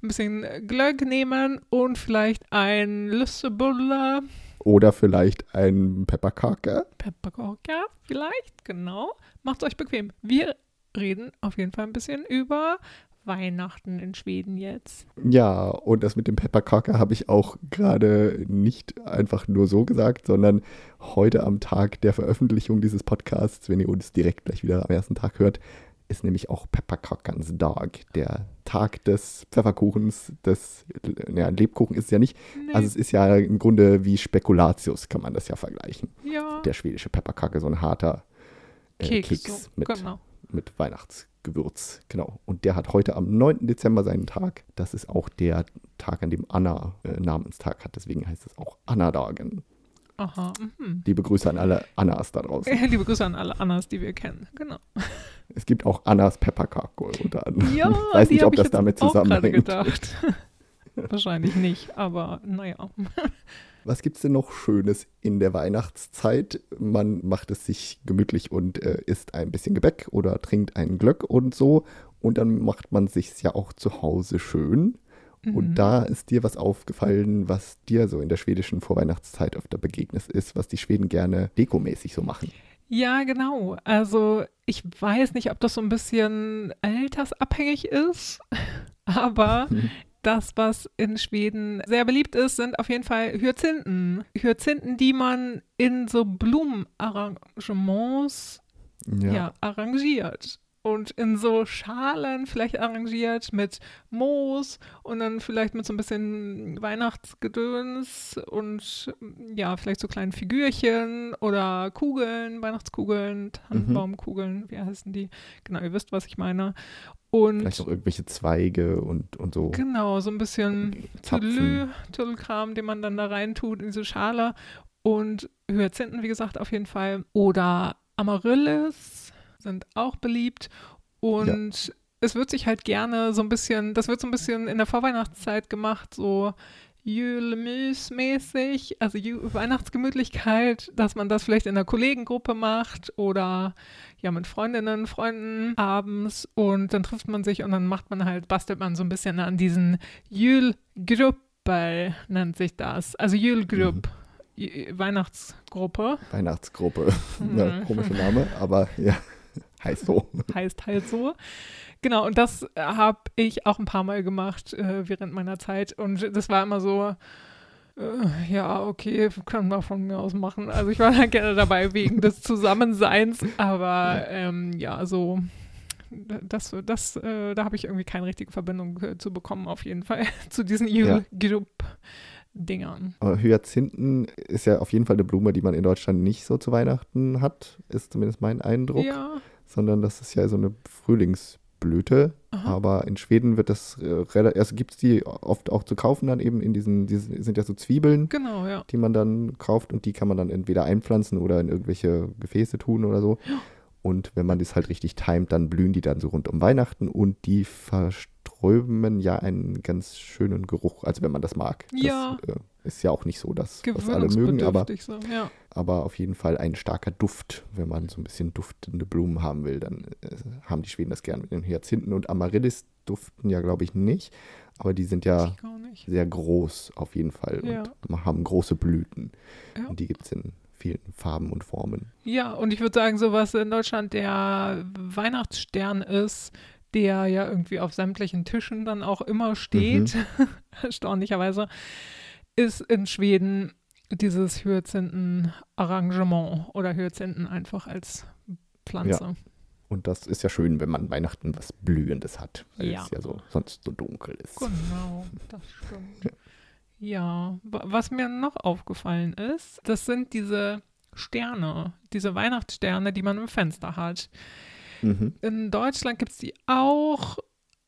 Speaker 1: ein bisschen Glöck nehmen und vielleicht ein Lüssebuller
Speaker 2: Oder vielleicht ein Pepperkake.
Speaker 1: Pepperkorka, vielleicht, genau. Macht's euch bequem. Wir reden auf jeden Fall ein bisschen über Weihnachten in Schweden jetzt.
Speaker 2: Ja, und das mit dem Pepperkake habe ich auch gerade nicht einfach nur so gesagt, sondern heute am Tag der Veröffentlichung dieses Podcasts, wenn ihr uns direkt gleich wieder am ersten Tag hört, ist nämlich auch Pepperkakans Tag, der Tag des Pfefferkuchens, des, ja, Lebkuchen ist es ja nicht,
Speaker 1: Nee,
Speaker 2: also es ist ja im Grunde wie Spekulatius, kann man das ja vergleichen.
Speaker 1: ja,
Speaker 2: Der schwedische Pepperkake, so ein harter äh,
Speaker 1: Keks,
Speaker 2: Keks mit,
Speaker 1: genau.
Speaker 2: mit Weihnachtsgewürz. Genau. Und der hat heute am 9. Dezember seinen Tag. Das ist auch der Tag, an dem Anna äh, Namenstag hat. Deswegen heißt es auch Anna-Dagen.
Speaker 1: Aha, mhm.
Speaker 2: Liebe Grüße an alle Annas da draußen. <laughs>
Speaker 1: Liebe Grüße an alle Annas, die wir kennen. Genau.
Speaker 2: Es gibt auch Annas Pepperkake unter anderem.
Speaker 1: Ja,
Speaker 2: ich <laughs> weiß nicht, ob
Speaker 1: ich
Speaker 2: das damit zusammenhängt.
Speaker 1: gedacht. <laughs> Wahrscheinlich nicht, aber naja.
Speaker 2: Was gibt es denn noch Schönes in der Weihnachtszeit? Man macht es sich gemütlich und äh, isst ein bisschen Gebäck oder trinkt einen Glöck und so. Und dann macht man sich ja auch zu Hause schön.
Speaker 1: Mhm.
Speaker 2: Und da ist dir was aufgefallen, was dir so in der schwedischen Vorweihnachtszeit öfter begegnet ist, was die Schweden gerne dekomäßig so machen.
Speaker 1: Ja, genau. Also ich weiß nicht, ob das so ein bisschen altersabhängig ist, <laughs> aber
Speaker 2: Mhm.
Speaker 1: Das, was in Schweden sehr beliebt ist, sind auf jeden Fall Hyazinthen. Hyazinthen, die man in so Blumenarrangements ja. arrangiert. Und in so Schalen vielleicht arrangiert mit Moos und dann vielleicht mit so ein bisschen Weihnachtsgedöns und ja, vielleicht so kleinen Figürchen oder Kugeln, Weihnachtskugeln, Tannenbaumkugeln, wie heißen die? Genau, ihr wisst, was ich meine. Und
Speaker 2: Vielleicht noch irgendwelche Zweige und, und so.
Speaker 1: genau, so ein bisschen. Tüdelü, Tüdelkram, den man dann da reintut in diese Schale. Und Hyazinthen, wie gesagt, auf jeden Fall. Oder Amaryllis sind auch beliebt. Und es wird sich halt gerne so ein bisschen, das wird so ein bisschen in der Vorweihnachtszeit gemacht, so Julemüs-mäßig, also Weihnachtsgemütlichkeit, dass man das vielleicht in einer Kollegengruppe macht oder ja mit Freundinnen, Freunden abends und dann trifft man sich und dann macht man halt, bastelt man so ein bisschen an diesen Julgruppe, nennt sich das. Also Julgrupp, J- Weihnachtsgruppe,
Speaker 2: Weihnachtsgruppe. <laughs> ja,
Speaker 1: Mhm.
Speaker 2: komischer Name, aber ja, heißt so. <laughs>
Speaker 1: heißt halt so. Genau, und das habe ich auch ein paar Mal gemacht äh, während meiner Zeit und das war immer so, äh, ja, okay, kann man von mir aus machen. Also ich war da gerne dabei wegen des Zusammenseins, aber ähm, ja, so das, das, äh, da habe ich irgendwie keine richtige Verbindung äh, zu bekommen, auf jeden Fall, <laughs> zu diesen
Speaker 2: Ja.
Speaker 1: Group-Dingern.
Speaker 2: Aber Hyazinthen ist ja auf jeden Fall eine Blume, die man in Deutschland nicht so zu Weihnachten hat, ist zumindest mein Eindruck.
Speaker 1: Ja,
Speaker 2: Sondern das ist ja so eine Frühlingsblüte.
Speaker 1: aha.
Speaker 2: Aber in Schweden wird das äh, relativ, also gibt es die oft auch zu kaufen dann eben in diesen, diesen, sind ja so Zwiebeln,
Speaker 1: genau, ja.
Speaker 2: die man dann kauft und die kann man dann entweder einpflanzen oder in irgendwelche Gefäße tun oder so. Und wenn man das halt richtig timet, dann blühen die dann so rund um Weihnachten und die verströmen ja einen ganz schönen Geruch, also wenn man das mag.
Speaker 1: Ja.
Speaker 2: Das äh, ist ja auch nicht so, dass was alle mögen, aber,
Speaker 1: so, ja.
Speaker 2: aber auf jeden Fall ein starker Duft. Wenn man so ein bisschen duftende Blumen haben will, dann äh, haben die Schweden das gern mit den Hyazinthen und Amaryllis duften ja, glaube ich, nicht. Aber die sind ja sehr groß auf jeden Fall
Speaker 1: Ja.
Speaker 2: und haben große Blüten.
Speaker 1: Ja.
Speaker 2: Und die gibt es in vielen Farben und Formen.
Speaker 1: Ja, und ich würde sagen, so was in Deutschland der Weihnachtsstern ist, der ja irgendwie auf sämtlichen Tischen dann auch immer steht,
Speaker 2: Mhm. <laughs>
Speaker 1: erstaunlicherweise, ist in Schweden dieses Hyazinthen-Arrangement oder Hyazinthen einfach als Pflanze.
Speaker 2: Und das ist ja schön, wenn man Weihnachten was Blühendes hat, weil
Speaker 1: Ja.
Speaker 2: es ja so sonst so dunkel ist.
Speaker 1: Genau, <laughs> das stimmt. Ja, wa- was mir noch aufgefallen ist, das sind diese Sterne, diese Weihnachtssterne, die man im Fenster hat.
Speaker 2: Mhm.
Speaker 1: In Deutschland gibt es die auch,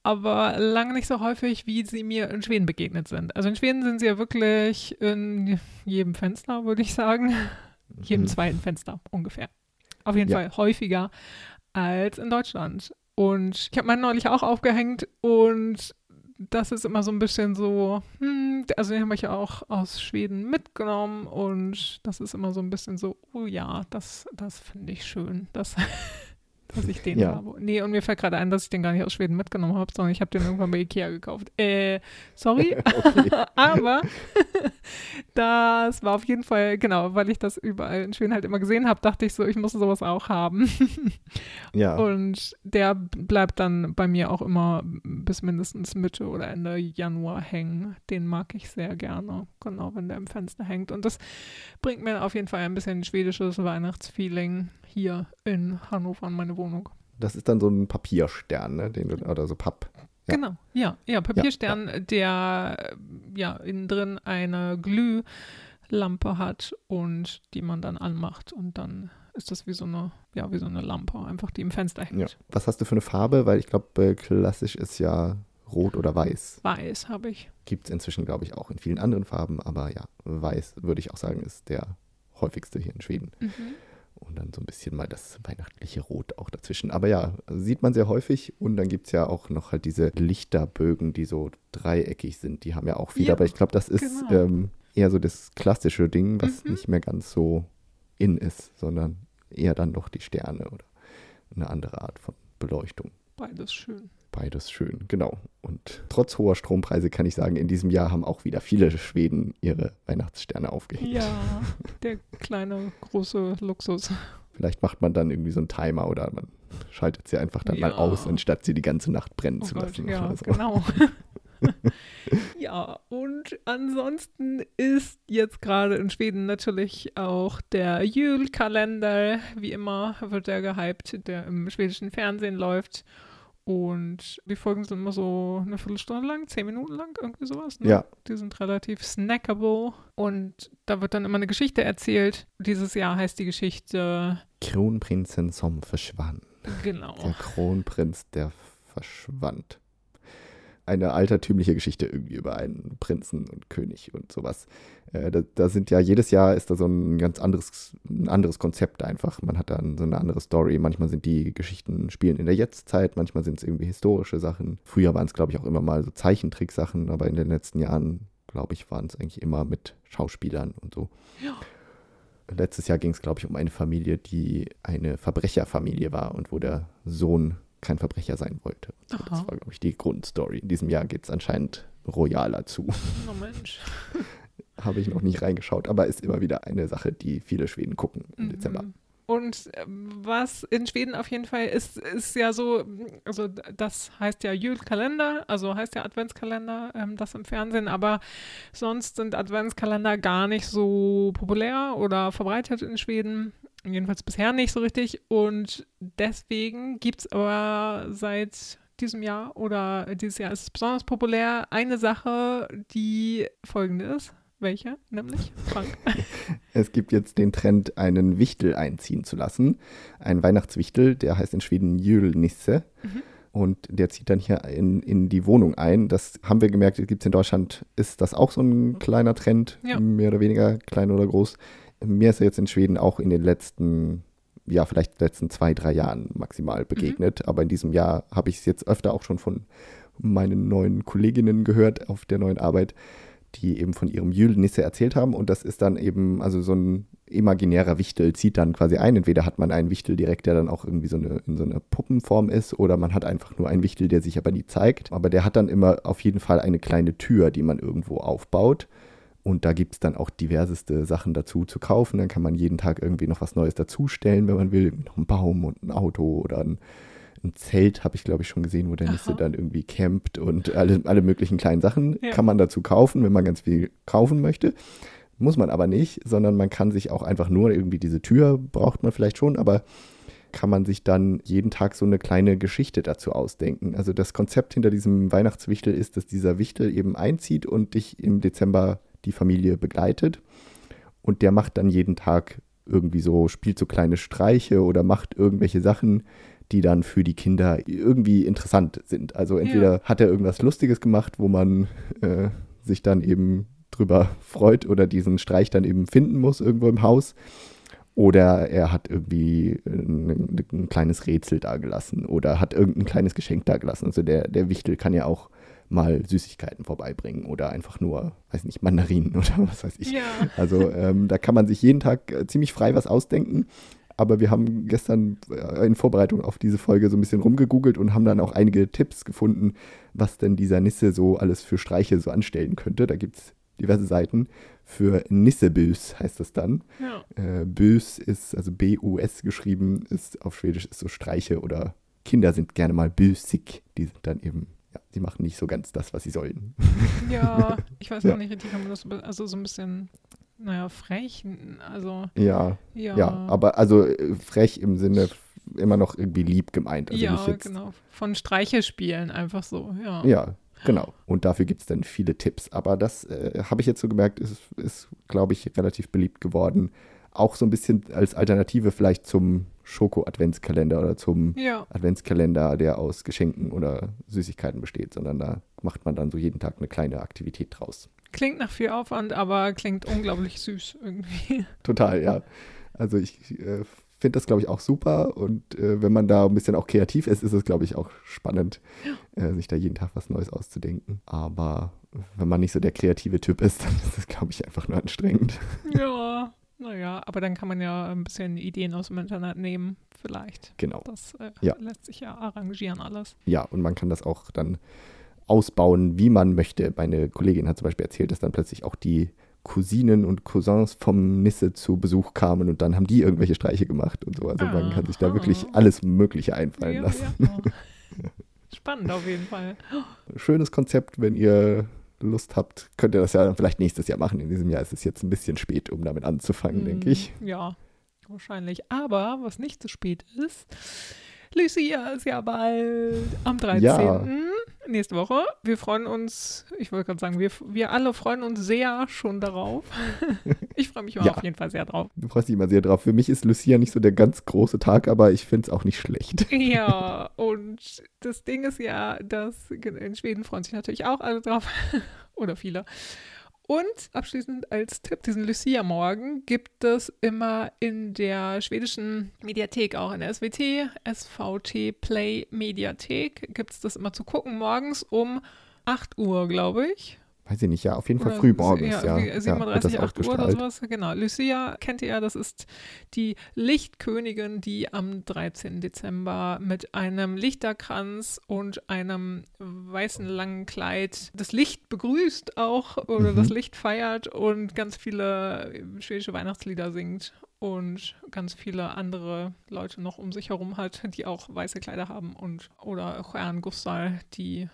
Speaker 1: aber lange nicht so häufig, wie sie mir in Schweden begegnet sind. Also in Schweden sind sie ja wirklich in jedem Fenster, würde ich sagen. Jedem
Speaker 2: Mhm.
Speaker 1: zweiten Fenster ungefähr. Auf jeden
Speaker 2: Ja.
Speaker 1: Fall häufiger als in Deutschland. Und ich habe meinen neulich auch aufgehängt und das ist immer so ein bisschen so, hm, also den habe ich ja auch aus Schweden mitgenommen und das ist immer so ein bisschen so, oh ja, das, das finde ich schön, dass, dass ich den
Speaker 2: Ja.
Speaker 1: habe. Nee, und mir fällt gerade ein, dass ich den gar nicht aus Schweden mitgenommen habe, sondern ich habe den irgendwann bei Ikea gekauft. Äh, sorry, <laughs> <laughs> aber <laughs> das war auf jeden Fall, genau, weil ich das überall in Schweden halt immer gesehen habe, dachte ich so, ich muss sowas auch haben.
Speaker 2: Ja,
Speaker 1: Und der bleibt dann bei mir auch immer bis mindestens Mitte oder Ende Januar hängen. Den mag ich sehr gerne, genau, wenn der im Fenster hängt. Und das bringt mir auf jeden Fall ein bisschen schwedisches Weihnachtsfeeling hier in Hannover in meine Wohnung.
Speaker 2: das ist dann so ein Papierstern, ne? Den oder so Papp. Ja.
Speaker 1: Genau, ja, ja, Papierstern, der äh, ja innen drin eine Glühlampe hat und die man dann anmacht und dann ist das wie so eine, ja, wie so eine Lampe, einfach die im Fenster hängt.
Speaker 2: Ja. Was hast du für eine Farbe? Weil ich glaube, äh, klassisch ist ja rot oder weiß.
Speaker 1: Weiß habe ich.
Speaker 2: Gibt es inzwischen, glaube ich, auch in vielen anderen Farben. Aber ja, weiß würde ich auch sagen, ist der häufigste hier in Schweden.
Speaker 1: Mhm.
Speaker 2: Und dann so ein bisschen mal das weihnachtliche Rot auch dazwischen. Aber ja, sieht man sehr häufig. Und dann gibt es ja auch noch halt diese Lichterbögen, die so dreieckig sind. Die haben ja auch viele.
Speaker 1: Ja,
Speaker 2: aber ich glaube, das ist
Speaker 1: genau.
Speaker 2: ähm, eher so das klassische Ding, was
Speaker 1: Mhm.
Speaker 2: nicht mehr ganz so in ist, sondern eher dann doch die Sterne oder eine andere Art von Beleuchtung.
Speaker 1: Beides schön.
Speaker 2: Beides schön, genau. Und trotz hoher Strompreise kann ich sagen, in diesem Jahr haben auch wieder viele Schweden ihre Weihnachtssterne aufgehängt.
Speaker 1: Ja, <laughs> der kleine, große Luxus.
Speaker 2: Vielleicht macht man dann irgendwie so einen Timer oder man schaltet sie einfach dann mal
Speaker 1: Ja.
Speaker 2: aus, anstatt sie die ganze Nacht brennen
Speaker 1: Oh
Speaker 2: zu
Speaker 1: Gott,
Speaker 2: lassen.
Speaker 1: ja,
Speaker 2: so.
Speaker 1: genau. <laughs> ja, und ansonsten ist jetzt gerade in Schweden natürlich auch der Jule-Kalender. Wie immer wird der gehypt, der im schwedischen Fernsehen läuft. Und die Folgen sind immer so eine Viertelstunde lang, zehn Minuten lang, irgendwie sowas. Ne?
Speaker 2: Ja,
Speaker 1: Die sind relativ snackable. Und da wird dann immer eine Geschichte erzählt. Dieses Jahr heißt die Geschichte,
Speaker 2: Kronprinzen som verschwand.
Speaker 1: genau.
Speaker 2: Der Kronprinz, der verschwand. Eine altertümliche Geschichte irgendwie über einen Prinzen und König und sowas. Äh, da, da sind ja jedes Jahr ist da so ein ganz anderes, ein anderes Konzept einfach. Man hat dann so eine andere Story. Manchmal sind die Geschichten spielen in der Jetztzeit, manchmal sind es irgendwie historische Sachen. Früher waren es, glaube ich, auch immer mal so Zeichentricksachen, aber in den letzten Jahren, glaube ich, waren es eigentlich immer mit Schauspielern und so.
Speaker 1: Ja.
Speaker 2: Letztes Jahr ging es, glaube ich, um eine Familie, die eine Verbrecherfamilie war und wo der Sohn kein Verbrecher sein wollte. So, das war, glaube ich, die Grundstory. In diesem Jahr geht es anscheinend royaler zu.
Speaker 1: Oh Mensch. <laughs>
Speaker 2: Habe ich noch nicht reingeschaut, aber ist immer wieder eine Sache, die viele Schweden gucken im Dezember.
Speaker 1: Mhm. Und ähm, was in Schweden auf jeden Fall ist, ist ja so, also das heißt ja Julkalender, also heißt ja Adventskalender, ähm, das im Fernsehen, aber sonst sind Adventskalender gar nicht so populär oder verbreitet in Schweden. Jedenfalls bisher nicht so richtig. Und deswegen gibt es aber seit diesem Jahr oder dieses Jahr ist es besonders populär eine Sache, die folgende ist. Welche? Nämlich, Frank. <laughs>
Speaker 2: Es gibt jetzt den Trend, einen Wichtel einziehen zu lassen. Ein Weihnachtswichtel, der heißt in Schweden Julnisse.
Speaker 1: Mhm.
Speaker 2: Und der zieht dann hier in, in die Wohnung ein. Das haben wir gemerkt, gibt es in Deutschland, ist das auch so ein kleiner Trend,
Speaker 1: Ja.
Speaker 2: mehr oder weniger, klein oder groß. Mir ist er jetzt in Schweden auch in den letzten, ja, vielleicht letzten zwei, drei Jahren maximal begegnet. Aber in diesem Jahr habe ich es jetzt öfter auch schon von meinen neuen Kolleginnen gehört auf der neuen Arbeit, die eben von ihrem Jülnisse erzählt haben. Und das ist dann eben, also so ein imaginärer Wichtel zieht dann quasi ein. Entweder hat man einen Wichtel direkt, der dann auch irgendwie so eine, in so einer Puppenform ist, oder man hat einfach nur einen Wichtel, der sich aber nie zeigt. Aber der hat dann immer auf jeden Fall eine kleine Tür, die man irgendwo aufbaut. Und da gibt es dann auch diverseste Sachen dazu zu kaufen. Dann kann man jeden Tag irgendwie noch was Neues dazustellen, wenn man will. Noch einen Baum und ein Auto oder ein, ein Zelt, habe ich glaube ich schon gesehen, wo der Nisse dann irgendwie campt und alle, alle möglichen kleinen Sachen ja. kann man dazu kaufen, wenn man ganz viel kaufen möchte. Muss man aber nicht, sondern man kann sich auch einfach nur irgendwie diese Tür braucht man vielleicht schon, aber kann man sich dann jeden Tag so eine kleine Geschichte dazu ausdenken. Also das Konzept hinter diesem Weihnachtswichtel ist, dass dieser Wichtel eben einzieht und dich im Dezember die Familie begleitet. Und der macht dann jeden Tag irgendwie so, spielt so kleine Streiche oder macht irgendwelche Sachen, die dann für die Kinder irgendwie interessant sind. Also entweder ja. hat er irgendwas Lustiges gemacht, wo man äh, sich dann eben drüber freut oder diesen Streich dann eben finden muss irgendwo im Haus. Oder er hat irgendwie ein, ein kleines Rätsel dagelassen oder hat irgendein kleines Geschenk dagelassen. Also der, der Wichtel kann ja auch mal Süßigkeiten vorbeibringen oder einfach nur, weiß nicht, Mandarinen oder <laughs> was weiß ich. Ja. Also ähm, da kann man sich jeden Tag äh, ziemlich frei was ausdenken. Aber wir haben gestern äh, in Vorbereitung auf diese Folge so ein bisschen rumgegoogelt und haben dann auch einige Tipps gefunden, was denn dieser Nisse so alles für Streiche so anstellen könnte. Da gibt es diverse Seiten für Nissebös heißt das dann. Ja. Äh, Bös ist, also B-U-S geschrieben, ist auf Schwedisch ist so Streiche oder Kinder sind gerne mal bösig. Die sind dann eben, ja, sie machen nicht so ganz das, was sie sollen.
Speaker 1: Ja, <laughs> ich weiß auch nicht richtig, kann man das, also so ein bisschen, naja, frech, also.
Speaker 2: Ja, ja, ja aber also äh, frech im Sinne immer noch irgendwie lieb gemeint. Also
Speaker 1: ja, genau. Von Streiche spielen, einfach so, ja.
Speaker 2: Ja, Genau. Und dafür gibt es dann viele Tipps. Aber das äh, habe ich jetzt so gemerkt, ist, ist glaube ich, relativ beliebt geworden. Auch so ein bisschen als Alternative vielleicht zum Schoko-Adventskalender oder zum ja. Adventskalender, der aus Geschenken oder Süßigkeiten besteht, sondern da macht man dann so jeden Tag eine kleine Aktivität draus.
Speaker 1: Klingt nach viel Aufwand, aber klingt unglaublich süß irgendwie. <laughs>
Speaker 2: Total, ja. Also ich äh, finde das, glaube ich, auch super. Und äh, wenn man da ein bisschen auch kreativ ist, ist es, glaube ich, auch spannend, äh, sich da jeden Tag was Neues auszudenken. Aber wenn man nicht so der kreative Typ ist, <laughs> dann ist es, glaube ich, einfach nur anstrengend.
Speaker 1: Ja, naja, aber dann kann man ja ein bisschen Ideen aus dem Internet nehmen, vielleicht.
Speaker 2: Genau.
Speaker 1: Das äh, ja. lässt sich ja arrangieren alles.
Speaker 2: Ja, und man kann das auch dann ausbauen, wie man möchte. Meine Kollegin hat zum Beispiel erzählt, dass dann plötzlich auch die Cousinen und Cousins vom Nisse zu Besuch kamen und dann haben die irgendwelche Streiche gemacht und so. Also ah, man kann sich da wirklich alles Mögliche einfallen ja, lassen. Ja. <laughs>
Speaker 1: Spannend auf jeden Fall.
Speaker 2: Schönes Konzept, wenn ihr Lust habt, könnt ihr das ja vielleicht nächstes Jahr machen. In diesem Jahr ist es jetzt ein bisschen spät, um damit anzufangen, mm, denke ich.
Speaker 1: Ja, wahrscheinlich. Aber was nicht zu spät ist, Lucia ist ja bald am 13. Ja. nächste Woche. Wir freuen uns, ich wollte gerade sagen, wir, wir alle freuen uns sehr schon darauf. <laughs> ich freue mich ja. auf jeden Fall sehr drauf.
Speaker 2: Du freust dich immer sehr drauf. Für mich ist Lucia nicht so der ganz große Tag, aber ich finde es auch nicht schlecht. <laughs>
Speaker 1: ja, und das Ding ist ja, dass in Schweden freuen sich natürlich auch alle drauf. <laughs> Oder viele. Und abschließend als Tipp, diesen Lucia-Morgen gibt es immer in der schwedischen Mediathek, auch in der SWT, SVT Play Mediathek, gibt es das immer zu gucken, morgens um 8 Uhr, glaube ich
Speaker 2: weiß ich nicht, ja, auf jeden Fall früh morgens, ja.
Speaker 1: ja 37, ja, 8 Uhr oder sowas, genau. Lucia kennt ihr ja, das ist die Lichtkönigin, die am 13. Dezember mit einem Lichterkranz und einem weißen langen Kleid das Licht begrüßt auch oder mhm. das Licht feiert und ganz viele schwedische Weihnachtslieder singt und ganz viele andere Leute noch um sich herum hat, die auch weiße Kleider haben und oder Juan Gussal, die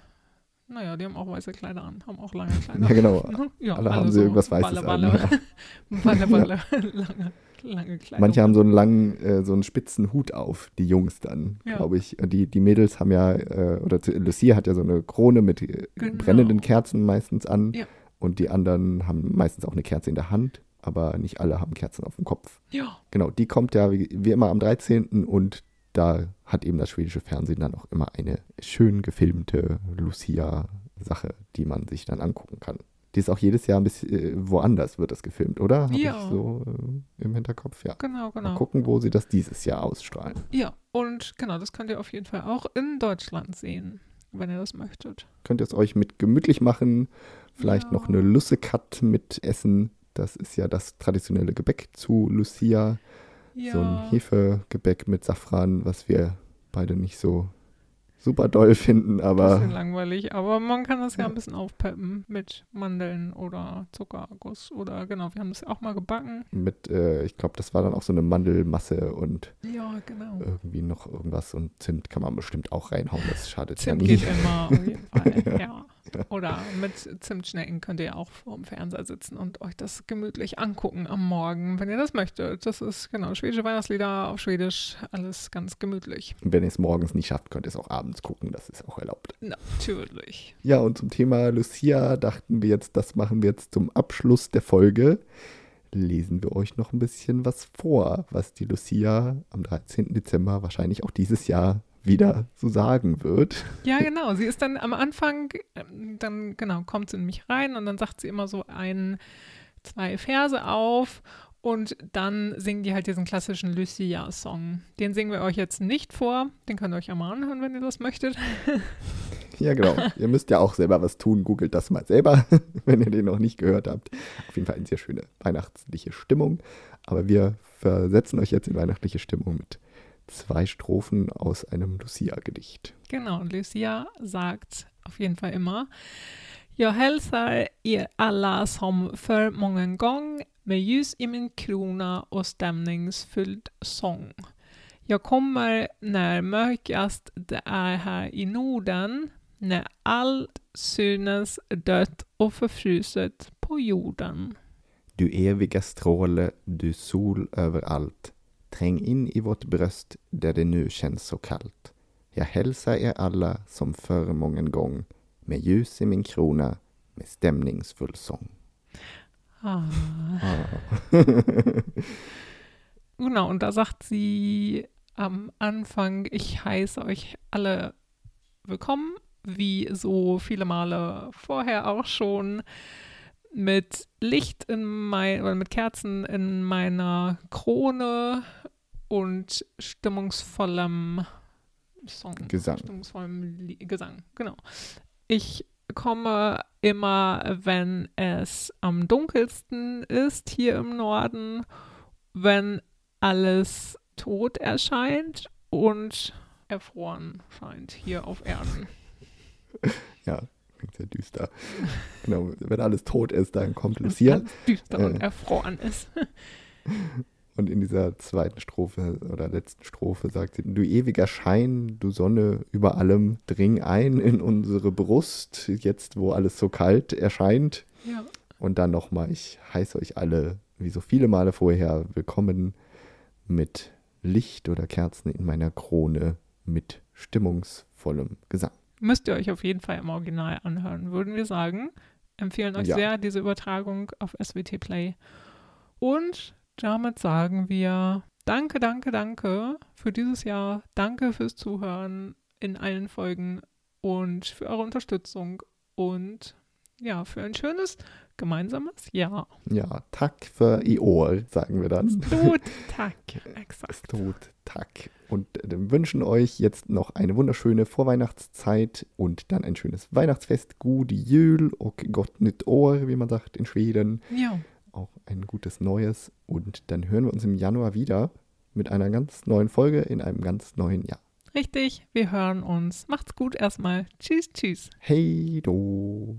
Speaker 1: naja, die haben auch weiße Kleider an, haben auch lange <laughs> Kleider.
Speaker 2: Ja, genau. <laughs> Ja, alle, alle haben so sie irgendwas Weißes
Speaker 1: Balle, Balle. an. Balle, <laughs> Balle. lange, lange Kleider.
Speaker 2: Manche haben so einen langen, äh, so einen spitzen Hut auf, die Jungs dann, ja. glaube ich. Die, die Mädels haben ja, äh, oder Lucia hat ja so eine Krone mit äh, genau. brennenden Kerzen meistens an. Ja. Und die anderen haben meistens auch eine Kerze in der Hand aber nicht alle haben Kerzen auf dem Kopf.
Speaker 1: Ja.
Speaker 2: Genau, die kommt ja wie, wie, immer am 13. und da hat eben das schwedische Fernsehen dann auch immer eine schön gefilmte Lucia-Sache, die man sich dann angucken kann. Die ist auch jedes Jahr ein bisschen äh, woanders wird das gefilmt, oder? Hab ja. ich so äh, im Hinterkopf, ja.
Speaker 1: Genau, genau.
Speaker 2: Mal gucken, wo sie das dieses Jahr ausstrahlen.
Speaker 1: Ja, und genau, das könnt ihr auf jeden Fall auch in Deutschland sehen. wenn ihr das möchtet.
Speaker 2: Könnt ihr es euch mit gemütlich machen, vielleicht
Speaker 1: Ja.
Speaker 2: noch eine Lussekat mit essen. Das ist ja das traditionelle Gebäck zu Lucia.
Speaker 1: Ja.
Speaker 2: So ein Hefegebäck mit Safran, was wir beide nicht so super doll finden,
Speaker 1: bisschen
Speaker 2: aber
Speaker 1: langweilig, aber man kann das ja
Speaker 2: Ja.
Speaker 1: ein bisschen aufpeppen mit Mandeln oder Zuckerguss oder genau, wir haben das ja auch mal gebacken.
Speaker 2: mit, äh, ich glaube, das war dann auch so eine Mandelmasse und
Speaker 1: Ja, genau.
Speaker 2: irgendwie noch irgendwas und Zimt kann man bestimmt auch reinhauen, das schadet
Speaker 1: Zimt
Speaker 2: ja nie.
Speaker 1: geht immer, auf jeden <laughs> Fall, ja. Oder mit Zimtschnecken könnt ihr auch vor dem Fernseher sitzen und euch das gemütlich angucken am Morgen, wenn ihr das möchtet. Das ist genau schwedische Weihnachtslieder auf Schwedisch, alles ganz gemütlich.
Speaker 2: Und wenn ihr es morgens nicht schafft, könnt ihr es auch abends gucken, das ist auch erlaubt.
Speaker 1: Natürlich.
Speaker 2: Ja, und zum Thema Lucia dachten wir jetzt, das machen wir jetzt zum Abschluss der Folge. Lesen wir euch noch ein bisschen was vor, was die Lucia am 13. Dezember wahrscheinlich auch dieses Jahr wieder so sagen wird.
Speaker 1: Ja, genau. Sie ist dann am Anfang, ähm, dann genau, kommt sie nämlich rein und dann sagt sie immer so ein, zwei Verse auf und dann singen die halt diesen klassischen Lucia-Song. Den singen wir euch jetzt nicht vor. Den könnt ihr euch ja mal anhören, wenn ihr das möchtet. <laughs>
Speaker 2: Ja, genau. ihr müsst ja auch selber was tun. Googelt das mal selber, <laughs> wenn ihr den noch nicht gehört habt. Auf jeden Fall eine sehr schöne weihnachtliche Stimmung. Aber wir versetzen euch jetzt in weihnachtliche Stimmung mit zwei Strophen aus einem Lucia-Gedicht.
Speaker 1: Genau, und Lucia sagt auf jeden Fall immer Jag hälsar er alla som för mången gång med ljus i min krona och stämningsfylld sång. Jag kommer när mörkast det är här i Norden, när allt synes dött och förfruset på jorden.
Speaker 2: Du eviga stråle, du sol överallt, träng in i vårt bröst där det nu känns så kallt. Jag hälsar er alla som förr mången gång, med ljus i min krona, med stämningsfull sång.
Speaker 1: Ah.
Speaker 2: Ah. <laughs>
Speaker 1: Genau, und da sagt sie am Anfang, ich heiße euch alle willkommen, wie so viele Male vorher auch schon, mit Licht in mein, oder mit Kerzen in meiner Krone und stimmungsvollem Song.
Speaker 2: Gesang.
Speaker 1: Stimmungsvollem Lie- Gesang, genau. Ich komme immer, wenn es am dunkelsten ist hier im Norden, wenn alles tot erscheint und erfroren scheint hier auf Erden. <laughs>
Speaker 2: ja, sehr düster. Genau, wenn alles tot ist, dann kommt Lucia.
Speaker 1: Alles düster und
Speaker 2: Äh.
Speaker 1: erfroren ist. <laughs>
Speaker 2: Und in dieser zweiten Strophe oder letzten Strophe sagt sie, du ewiger Schein, du Sonne über allem, dring ein in unsere Brust, jetzt wo alles so kalt erscheint.
Speaker 1: Ja.
Speaker 2: Und dann nochmal, ich heiße euch alle, wie so viele Male vorher, willkommen mit Licht oder Kerzen in meiner Krone, mit stimmungsvollem Gesang.
Speaker 1: Müsst ihr euch auf jeden Fall im Original anhören, würden wir sagen. Empfehlen euch
Speaker 2: Ja.
Speaker 1: sehr diese Übertragung auf SWT Play. Und damit sagen wir Danke, danke, danke für dieses Jahr. Danke fürs Zuhören in allen Folgen und für eure Unterstützung und ja, für ein schönes gemeinsames Jahr.
Speaker 2: Ja, Tack für i år, sagen wir dann.
Speaker 1: Stort <laughs> Tack. Exakt.
Speaker 2: Stort Tack. Und äh, wünschen euch jetzt noch eine wunderschöne Vorweihnachtszeit und dann ein schönes Weihnachtsfest, Gute Jul och Gott Nytt År, wie man sagt in Schweden.
Speaker 1: Ja,
Speaker 2: Auch ein gutes Neues. Und dann hören wir uns im Januar wieder mit einer ganz neuen Folge in einem ganz neuen Jahr.
Speaker 1: richtig. Wir hören uns. Macht's gut erstmal. Tschüss, tschüss.
Speaker 2: Hey do!